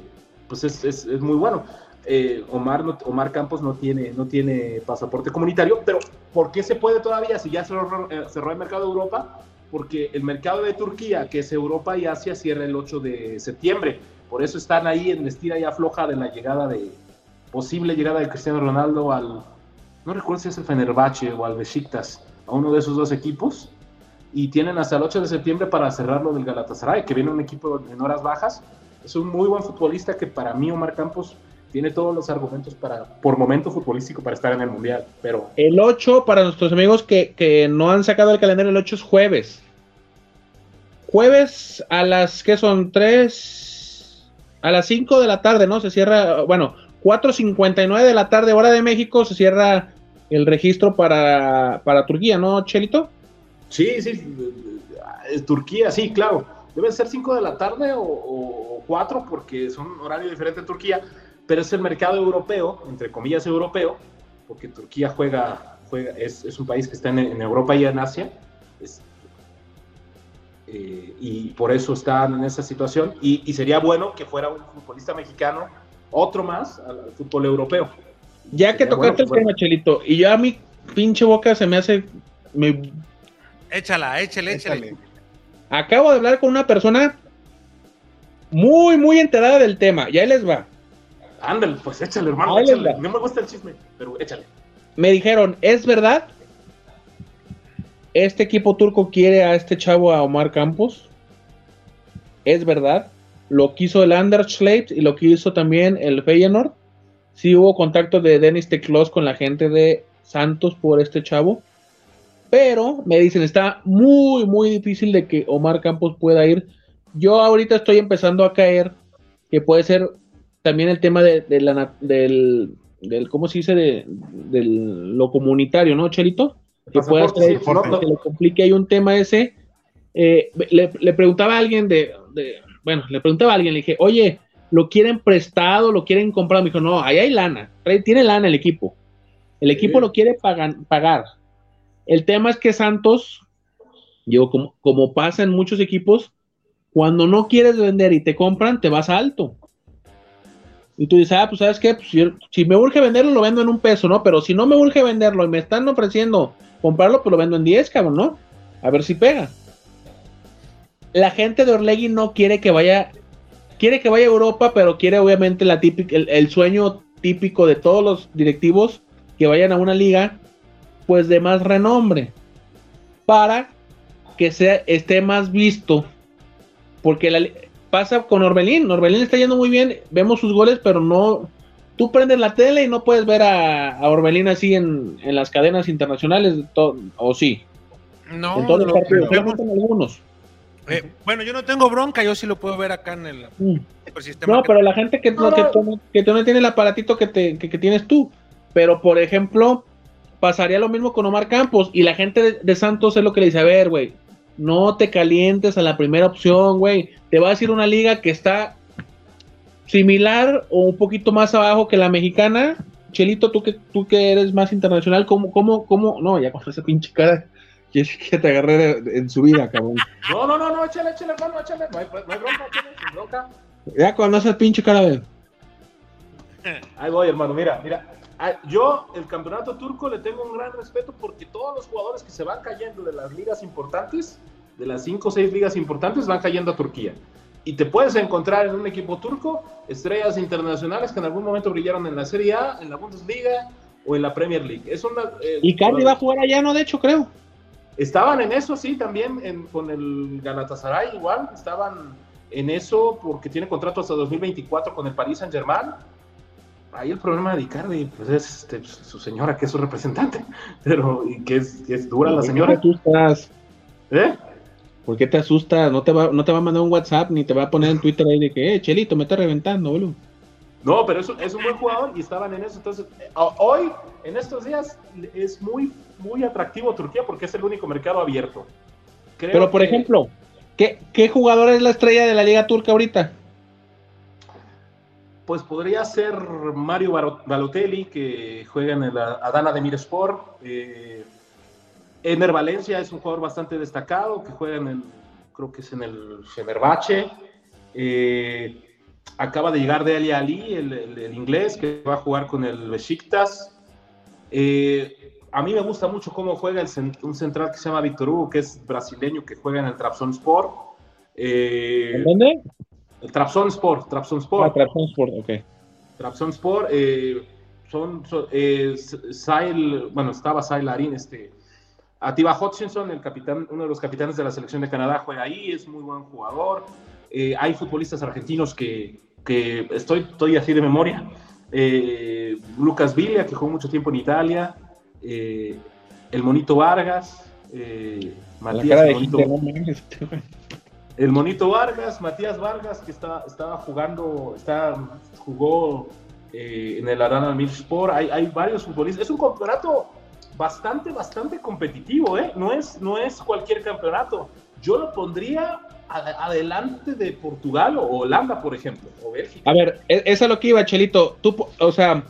pues es, es- es muy bueno. Eh, Omar, no- Omar Campos no tiene, no tiene pasaporte comunitario, pero ¿por qué se puede todavía si ya cerró, eh, cerró el mercado de Europa? Porque el mercado de Turquía, que es Europa y Asia, cierra el 8 de septiembre. Por eso están ahí en estira y afloja de la llegada de, posible llegada de Cristiano Ronaldo al, no recuerdo si es el Fenerbahce o al Besiktas, a uno de esos dos equipos y tienen hasta el 8 de septiembre para cerrarlo del Galatasaray, que viene un equipo en horas bajas. Es un muy buen futbolista que para mí Omar Campos tiene todos los argumentos para, por momento futbolístico para estar en el Mundial, pero El 8, para nuestros amigos que, que no han sacado el calendario, el 8 es jueves. Jueves a las, ¿qué son? 3, a las 5 de la tarde, ¿no? Se cierra, bueno, 4.59 de la tarde, hora de México, se cierra el registro para, para Turquía, ¿no, Chelito? sí, sí, Turquía, sí, claro, deben ser 5 de la tarde o 4 porque son horario diferente en Turquía, pero es el mercado europeo, entre comillas europeo, porque Turquía juega, juega es, es un país que está en, en Europa y en Asia, es- eh, y por eso están en esa situación, y, y sería bueno que fuera un futbolista mexicano, otro más, al, al fútbol europeo. Ya que tocaste el bueno, tema, Chelito, y ya a mi pinche boca se me hace, me Échala, échale, échale. Acabo de hablar con una persona muy, muy enterada del tema. Y ahí les va. Ándale, pues échale, hermano, échale. No me gusta el chisme, pero échale. Me dijeron, ¿es verdad? ¿Este equipo turco quiere a este chavo, a Omar Campos? ¿Es verdad? Lo quiso el Anderlecht y lo quiso también el Feyenoord. Sí hubo contacto de Denis Teclos con la gente de Santos por este chavo. Pero me dicen, está muy, muy difícil de que Omar Campos pueda ir. Yo ahorita estoy empezando a caer que puede ser también el tema de, de la, del, del, ¿cómo se dice? De, del, lo comunitario, ¿no, Chelito? Que puede Pasaporte, ser que le complique ahí un tema ese. Eh, le, le preguntaba a alguien de, de- bueno, le preguntaba a alguien, le dije, oye, ¿lo quieren prestado? ¿Lo quieren comprar? Me dijo, no, ahí hay lana, tiene lana el equipo. El equipo lo quiere pagan- pagar. El tema es que Santos, yo como, como pasa en muchos equipos, cuando no quieres vender y te compran, te vas a alto. Y tú dices, ah, pues sabes qué, Pues, si, si me urge venderlo, lo vendo en un peso, ¿no? Pero si no me urge venderlo y me están ofreciendo comprarlo, pues lo vendo en 10, cabrón, ¿no? A ver si pega. La gente de Orlegui no quiere que vaya, quiere que vaya a Europa, pero quiere obviamente la típica, el, el sueño típico de todos los directivos que vayan a una liga, pues de más renombre, para que sea, esté más visto, porque la, pasa con Orbelín, Orbelín está yendo muy bien, vemos sus goles, pero no, tú prendes la tele y no puedes ver a, a Orbelín así en, en las cadenas internacionales, to- o sí, No, en todos los lo, partidos, lo vemos, solamente en algunos. Eh, bueno, yo no tengo bronca, yo sí lo puedo ver acá en el, Mm. el sistema. No, que- pero la gente que, no, que, tú- que tú no tiene el aparatito que, te, que, que tienes tú. Pero, por ejemplo, pasaría lo mismo con Omar Campos. Y la gente de, de Santos es lo que le dice: A ver, güey, no te calientes a la primera opción, güey. Te va a decir una liga que está similar o un poquito más abajo que la mexicana. Chelito, tú que, tú que eres más internacional, ¿cómo, cómo, cómo? No, ya con esa pinche cara que, que te agarré de- de- en su vida, cabrón. No, no, no, no, échale, échale, hermano, échale. No hay, no hay bronca, échale, sin bronca. Ya cuando esa pinche cara de. Ahí voy, hermano, mira, mira. Ah, Yo, el campeonato turco, le tengo un gran respeto porque todos los jugadores que se van cayendo de las ligas importantes, de las cinco o seis ligas importantes, van cayendo a Turquía. Y te puedes encontrar en un equipo turco estrellas internacionales que en algún momento brillaron en la Serie A, en la Bundesliga o en la Premier League. Es una, eh, Y Cardi va a jugar allá, ¿no? De hecho, creo. Estaban en eso, sí, también en- con el Galatasaray igual, estaban en eso porque tiene contrato hasta 2024 con el Paris Saint Germain. Ahí el problema de Icardi, pues es este, su señora, que es su representante, pero y que es, que es dura la ¿Por qué señora. te asustas? ¿Eh? ¿Por qué te asustas? No te, va, no te va a mandar un WhatsApp ni te va a poner en Twitter ahí de que, eh, Chelito, me está reventando, boludo. No, pero es, un- es un buen jugador y estaban en eso. Entonces, eh, hoy, en estos días, es muy, muy atractivo Turquía porque es el único mercado abierto. Creo Pero, por que- ejemplo, ¿qué, ¿qué jugador es la estrella de la Liga Turca ahorita? Pues podría ser Mario Balotelli, que juega en el Adana de Miresport. Eh, Ener Valencia es un jugador bastante destacado, que juega en el, creo que es en el Fenerbahce. Eh, acaba de llegar de Ali Ali, el, el- el inglés, que va a jugar con el Besiktas. Eh, a mí me gusta mucho cómo juega el un central que se llama Víctor Hugo, que es brasileño, que juega en el Trabzonspor. Eh, ¿En dónde? el Trabzonspor, Trabzonspor. Ah, Trabzonspor, ok. Trabzonspor, eh, son, son- eh, Sail, bueno, estaba Sail Larín, este, Atiba Hutchinson, el capitán, uno de los capitanes de la selección de Canadá, juega ahí, es muy buen jugador. Eh, hay futbolistas argentinos que, que estoy, estoy así de memoria. Eh, Lucas Villa, que jugó mucho tiempo en Italia. eh, el Monito Vargas. eh, Matías de Monito- el Monito Vargas, Matías Vargas, que está, estaba jugando, está, jugó en el Arana Milsport. Hay, hay varios futbolistas. Es un campeonato bastante, bastante competitivo, ¿eh? No es, no es cualquier campeonato. Yo lo pondría adelante de Portugal o Holanda, por ejemplo, o Bélgica. A ver, e- eso es lo que iba, Chelito. Tú, o sea,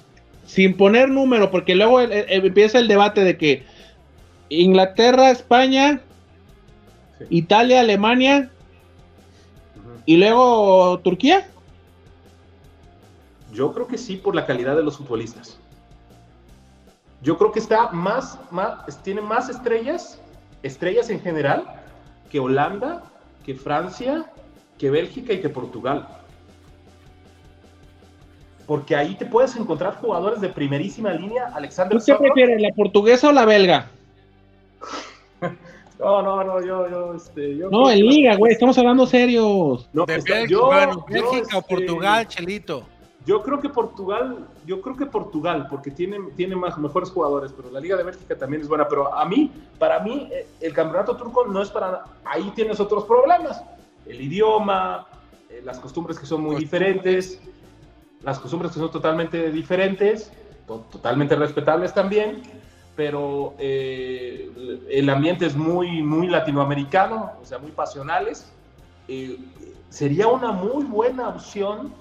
sin poner número, porque luego el- el- empieza el debate de que Inglaterra, España, Italia, Alemania y luego Turquía. Yo creo que sí por la calidad de los futbolistas. Yo creo que está más, más, tiene más estrellas, estrellas en general, que Holanda, que Francia, que Bélgica y que Portugal. Porque ahí te puedes encontrar jugadores de primerísima línea. Alexander ¿Tú qué Sokol. prefieres, la portuguesa o la belga? No, no, no, yo, yo, este, yo No, en liga, güey, estamos hablando serios. No, De está- Bélgica, yo- bueno, yo, Bélgica o este, Portugal, Chelito. Yo creo que Portugal, yo creo que Portugal, porque tiene, tiene más, mejores jugadores, pero la Liga de Bélgica también es buena. Pero a mí, para mí, eh, el campeonato turco no es para. Ahí tienes otros problemas. El idioma, eh, las costumbres que son muy diferentes, las costumbres que son totalmente diferentes, to- totalmente respetables también, pero eh, el ambiente es muy, muy latinoamericano, o sea, muy pasionales. Eh, sería una muy buena opción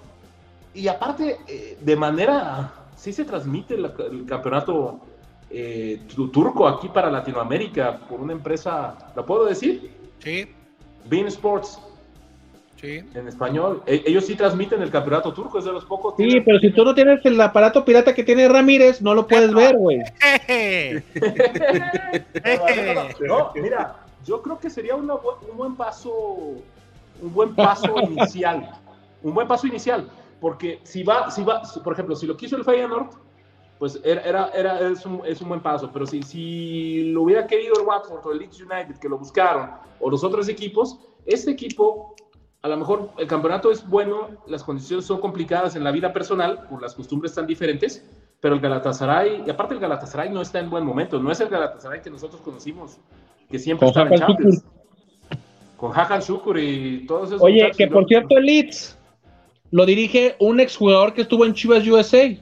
y aparte, eh, de manera, sí se transmite la- el, campeonato eh, tu- turco aquí para Latinoamérica por una empresa, ¿la puedo decir? Sí, Bean Sports, sí. en español. E- ellos sí transmiten el campeonato turco, es de los pocos. Sí, pero si tú no tienes el aparato pirata que tiene Ramírez, no lo puedes ver, güey. No, mira, yo creo que sería una bu- un buen paso, un buen paso inicial, un buen paso inicial, porque si va, si va, por ejemplo, si lo quiso el Feyenoord, pues era, era, era- es, un, es un buen paso, pero si, si lo hubiera querido el Watford o el Leeds United, que lo buscaron, o los otros equipos, este equipo, a lo mejor el campeonato es bueno, las condiciones son complicadas en la vida personal, por las costumbres tan diferentes, pero el Galatasaray, y aparte el Galatasaray no está en buen momento, no es el Galatasaray que nosotros conocimos, que siempre está en Champions. con Hakan Shukur y todos esos. Oye, que por cierto, el Leeds lo dirige un exjugador que estuvo en Chivas USA.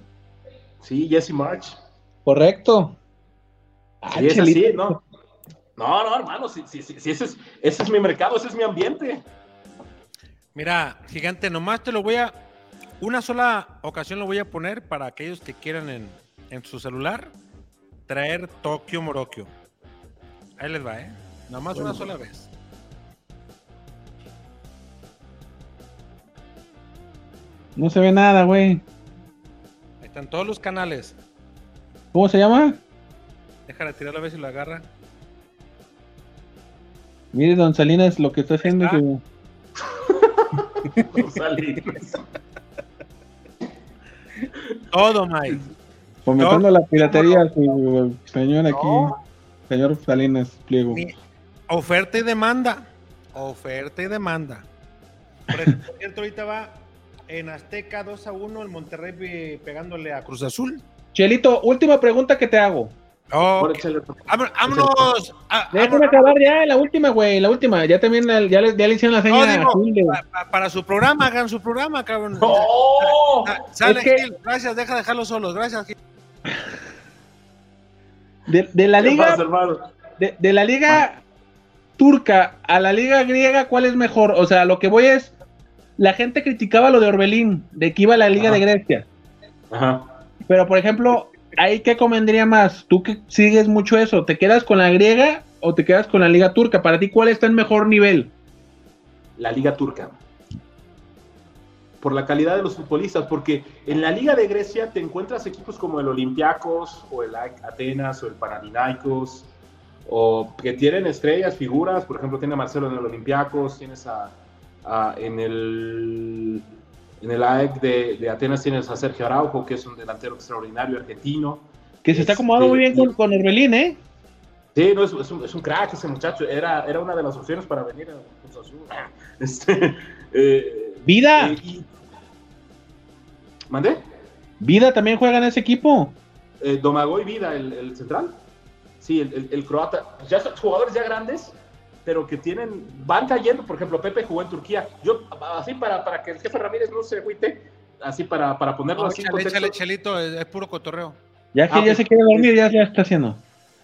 Sí, Jesse March. Correcto. Ah, Sí, es así. ¿no? No, no, hermano, sí, sí, sí, sí, ese, es, ese es mi mercado, ese es mi ambiente. Mira, gigante, nomás te lo voy a. Una sola ocasión lo voy a poner para aquellos que quieran en, en su celular traer Tokio Morokio. Ahí les va, ¿eh? Nomás una sola vez. No se ve nada, güey. Ahí están todos los canales. ¿Cómo se llama? Déjala tirarlo a ver si lo agarra. Mire, don Salinas, lo que está haciendo. está. su- Salinas. Todo, Mike. Fomentando No. la piratería, señor aquí. Señor Salinas, pliego. Mi- Oferta y demanda. Oferta y demanda. Por ejemplo, ahorita va en Azteca 2 a 1 el Monterrey eh, pegándole a Cruz Azul. Chelito, última pregunta que te hago. Oh, vámonos. Ah, Déjame vámonos. acabar ya, la última, güey, la última. Ya también la- ya, le, ya le hicieron la No, señal. digo, pa- para su programa, hagan su programa, cabrón. ¡Oh! Ah, Sale, Es que- Gil, gracias, deja de dejarlos solos, gracias, Gil. De, de la ¿Qué liga, de, de la liga turca a la liga griega, ¿cuál es mejor? O sea, lo que voy es, la gente criticaba lo de Orbelín, de que iba a la liga Ajá. de Grecia. Ajá. Pero, por ejemplo, ¿ahí qué convendría más? Tú que sigues mucho eso, ¿te quedas con la griega o te quedas con la liga turca? Para ti, ¿cuál está en mejor nivel? La Liga Turca. Por la calidad de los futbolistas, porque en la Liga de Grecia te encuentras equipos como el Olympiacos o el Atenas o el Panathinaikos, o que tienen estrellas, figuras, por ejemplo, tiene a Marcelo en el Olympiacos, tienes a, en el en el AEK de, de Atenas tienes a Sergio Araujo, que es un delantero extraordinario argentino. Que se está acomodando Este, muy bien con, con Orbelín, ¿eh? Sí, no, es, es un, es un crack ese muchacho. Era, era una de las opciones para venir a Cruz Azul. Este, eh, Vida, eh, y- ¿Mandé? Vida también juega en ese equipo. Eh, Domagoj Vida, el, el central. Sí, el, el- el croata. Ya son jugadores ya grandes, pero que tienen, van cayendo. Por ejemplo, Pepe jugó en Turquía. Yo, así para, para que el jefe Ramírez no se agüite, así para, para ponerlo No, así contexto. échale, Chelito, es, es puro cotorreo. Ya que Ah, ya se quiere dormir, ya, ya está haciendo.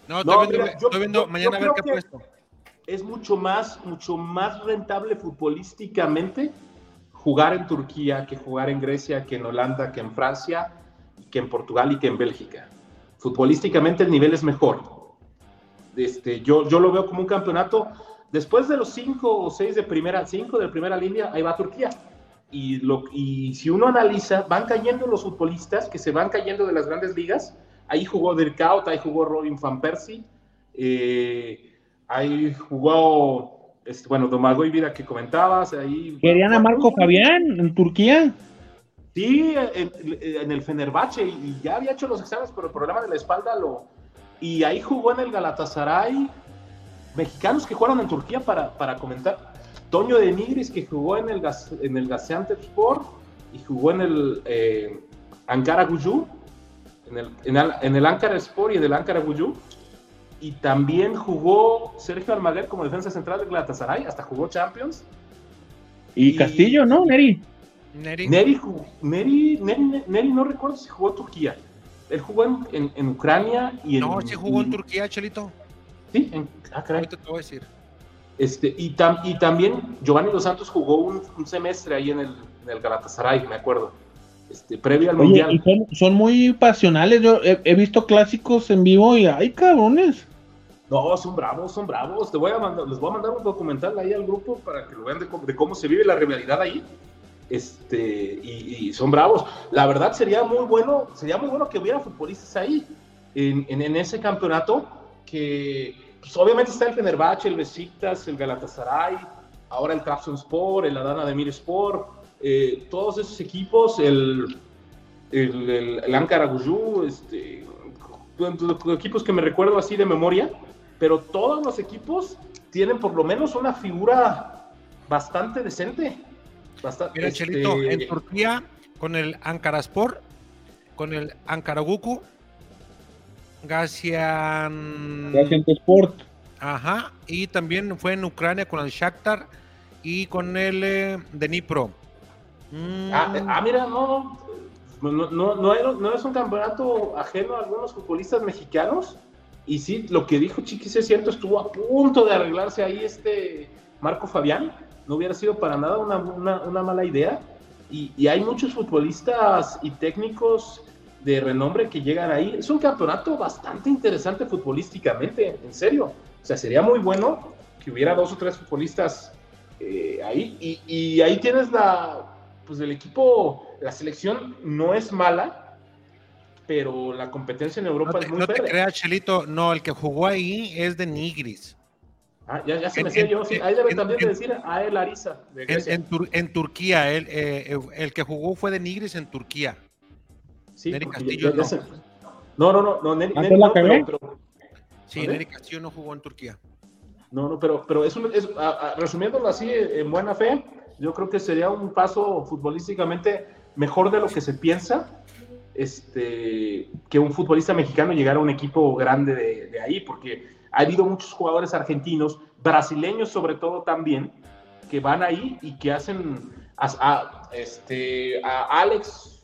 No, No, estoy viendo, mira, yo- estoy viendo yo- mañana yo a ver qué ha puesto. es mucho más, mucho más rentable futbolísticamente jugar en Turquía que jugar en Grecia, que en Holanda, que en Francia, que en Portugal y que en Bélgica. Futbolísticamente el nivel es mejor. Este, yo, yo lo veo como un campeonato. Después de los cinco o seis de primera, cinco de primera línea, ahí va Turquía. Y, lo, y si uno analiza, van cayendo los futbolistas que se van cayendo de las grandes ligas. Ahí jugó Dirkaut, ahí jugó Robin Van Persie. eh, Ahí jugó, este, bueno, Domagoj Vida que comentabas. Ahí, Querían a Marco Fabián en Turquía. Sí, en, en el Fenerbahce y ya había hecho los exámenes, pero el problema de la espalda lo... Y ahí jugó en el Galatasaray. Mexicanos que jugaron en Turquía para, para comentar. Toño de Nigris que jugó en el, Gas- en el Gaziantepspor y jugó en el eh, Ankara Guju, en el, en, el, en el Ankara Sport y en el Ankara Guju. Y también jugó Sergio Almaguer como defensa central del Galatasaray, hasta jugó Champions. Y Castillo, ¿no, Neri? Neri. Neri, jugó- Neri, Neri, Neri no recuerdo si jugó en Turquía. Él jugó en, en- en Ucrania y en. No, sí jugó en Turquía, Chelito. Sí, en, ah, caray. Ahorita te voy a decir. Este, y, tam- y también Giovanni Dos Santos jugó un, un semestre ahí en el, en el Galatasaray, me acuerdo. Este, previo al Oye, Mundial. y son, son muy pasionales. Yo he, he visto clásicos en vivo y ay, cabrones. No, son bravos, son bravos. Te voy a mandar, les voy a mandar un documental ahí al grupo para que lo vean de cómo, de cómo se vive la rivalidad ahí. Este, y, y son bravos. La verdad sería muy bueno, sería muy bueno que hubiera futbolistas ahí en, en- en ese campeonato que pues, obviamente está el Fenerbahce, el Besiktas, el Galatasaray, ahora el Trabzonspor, el Adana Demirspor, eh, todos esos equipos, el el, el, el Ankara Guju, este, equipos que me recuerdo así de memoria, pero todos los equipos tienen por lo menos una figura bastante decente. Bastante, Mira, este, Chelito, en Turquía, con el Ankaraspor, con el Ankaraguku, Gazian... Gaziantepsport. Ajá, y también fue en Ucrania con el Shakhtar y con el eh, Dnipro. Mm, Ah, eh, ah, mira, no, no, no, no, no es un campeonato ajeno a algunos futbolistas mexicanos. Y sí, lo que dijo Chiquis es cierto, estuvo a punto de arreglarse ahí este Marco Fabián. No hubiera sido para nada una, una- una mala idea. Y, y hay muchos futbolistas y técnicos de renombre que llegan ahí. Es un campeonato bastante interesante futbolísticamente, en serio. O sea, sería muy bueno que hubiera dos o tres futbolistas eh, ahí. Y, y ahí tienes la, pues el equipo, la selección no es mala, pero la competencia en Europa no te, es muy no te creas, Chelito, no, el que jugó ahí es de Nigris. Ah, ya, ya se En- me decía en- yo, sí. Ahí debe en- también de decir a El Ariza, de Tur- en Turquía, el, eh, el que jugó fue de Nigris en Turquía. Sí, Castillo no. se- No, no, no, ¿Ah, no, pero, cagué? pero- Sí. Neri Castillo no jugó en Turquía. no, no, pero, pero es, un- es- a- a- resumiéndolo así en buena fe, yo creo que sería un paso futbolísticamente mejor de lo que se piensa, este, que un futbolista mexicano llegara a un equipo grande de, de ahí, porque ha habido muchos jugadores argentinos, brasileños sobre todo también, que van ahí y que hacen a, a- este, a Alex,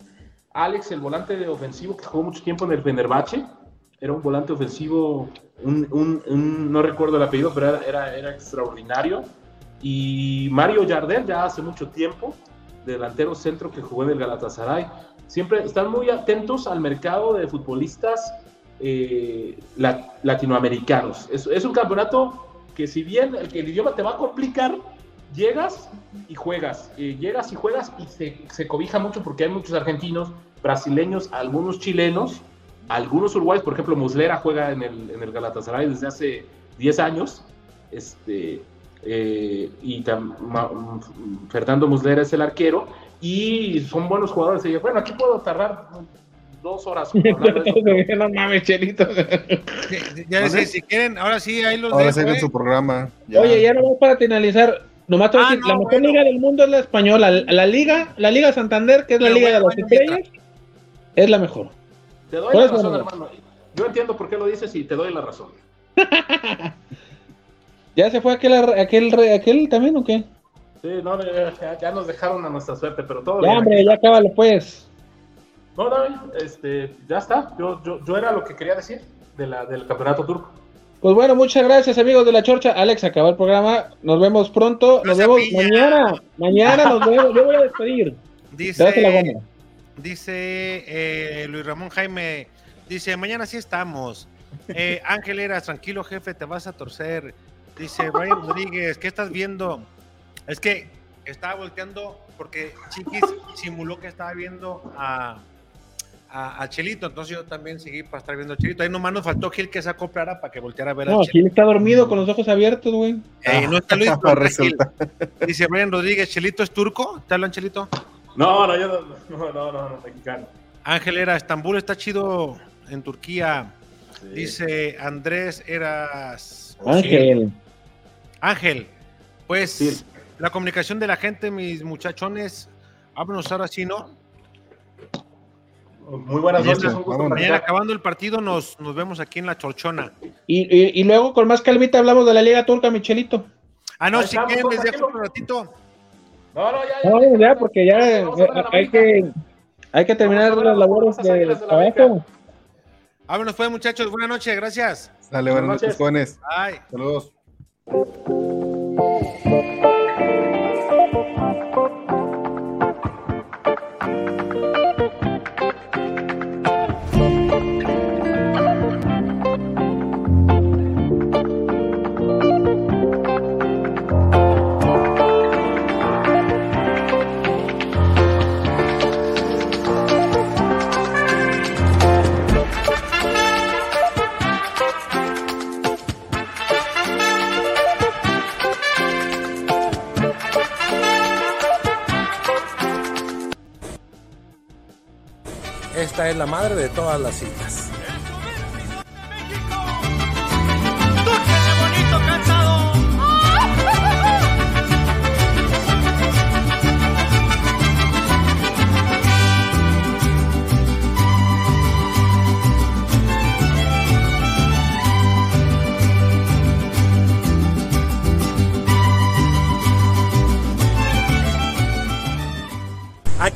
Alex, el volante de ofensivo que jugó mucho tiempo en el Fenerbahce, era un volante ofensivo, un, un- un- no recuerdo el apellido, pero era, era, era extraordinario. Y Mario Yardel, ya hace mucho tiempo, delantero centro que jugó en el Galatasaray. Siempre están muy atentos al mercado de futbolistas eh, la- latinoamericanos. Es, es un campeonato que si bien el, el idioma te va a complicar, llegas y juegas, eh, llegas y juegas y se, se cobija mucho porque hay muchos argentinos, brasileños, algunos chilenos, algunos uruguayos, por ejemplo, Muslera juega en el, en el Galatasaray desde hace 10 años, este, eh, y tam- ma- Fernando Muslera es el arquero, y son buenos jugadores. Y yo, bueno, aquí puedo tardar dos horas. no mames, Chelito. Ya si, si quieren, ahora sí, ahí los Ahora dejo, ¿eh? su programa. ya. Oye, ya nomás para finalizar, nomás te voy a Ah, decir, no, la mejor bueno. liga del mundo es la española. La, la liga, la liga Santander, que es la Pero liga bueno, de las bueno, estrellas, es la mejor. Te doy la razón, no. hermano. Yo entiendo por qué lo dices y te doy la razón. ¿Ya se fue aquel, aquel, re- aquel también o qué? Sí, no, ya, ya- ya nos dejaron a nuestra suerte, pero todo Ya, bien. hombre, ya cábalo pues. No, no, este, ya está. Yo, yo, yo era lo que quería decir de la, del campeonato turco. Pues bueno, muchas gracias amigos de la Chorcha. Alex, acabó el programa. Nos vemos pronto. Nos vemos mañana. Mañana nos vemos. Yo voy a despedir. Dice, dice eh, Luis Ramón Jaime, dice, mañana sí estamos. Eh, Ángel Eras, tranquilo jefe, te vas a torcer. Dice Brian Rodríguez, ¿qué estás viendo? Es que estaba volteando porque Chiquis simuló que estaba viendo a, a, a Chelito, entonces yo también seguí para estar viendo a Chelito. Ahí nomás nos faltó Gil que se acoplara para que volteara a ver No, a aquí Chelito. está dormido con los ojos abiertos, güey. Eh, no está Luis, Gil. Resulta. Dice Brian Rodríguez, ¿Chelito es turco? ¿Te hablan, Chelito? No, no, yo no, no, no, no, no, mexicano. Ángel era, Estambul está chido en Turquía. Sí. Dice Andrés Eras. Ángel. Ángel, pues Sí. la comunicación de la gente, mis muchachones, vámonos ahora sí, ¿no? Muy buenas noches, un gusto. Mañana acabando el partido nos, nos vemos aquí en la Chorchona. Y, y, y luego con más calmita hablamos de la Liga Turca, Michelito. Ah, no, si quieren les dejo un ratito. No, no, ya, No, ya, porque ya eh, hay que, hay que terminar Vamos las labores de la trabajo. Vámonos pues, muchachos. Buenas noches, gracias. Dale, buenas Buenas noches, jóvenes. Bye. Saludos. De todas las citas.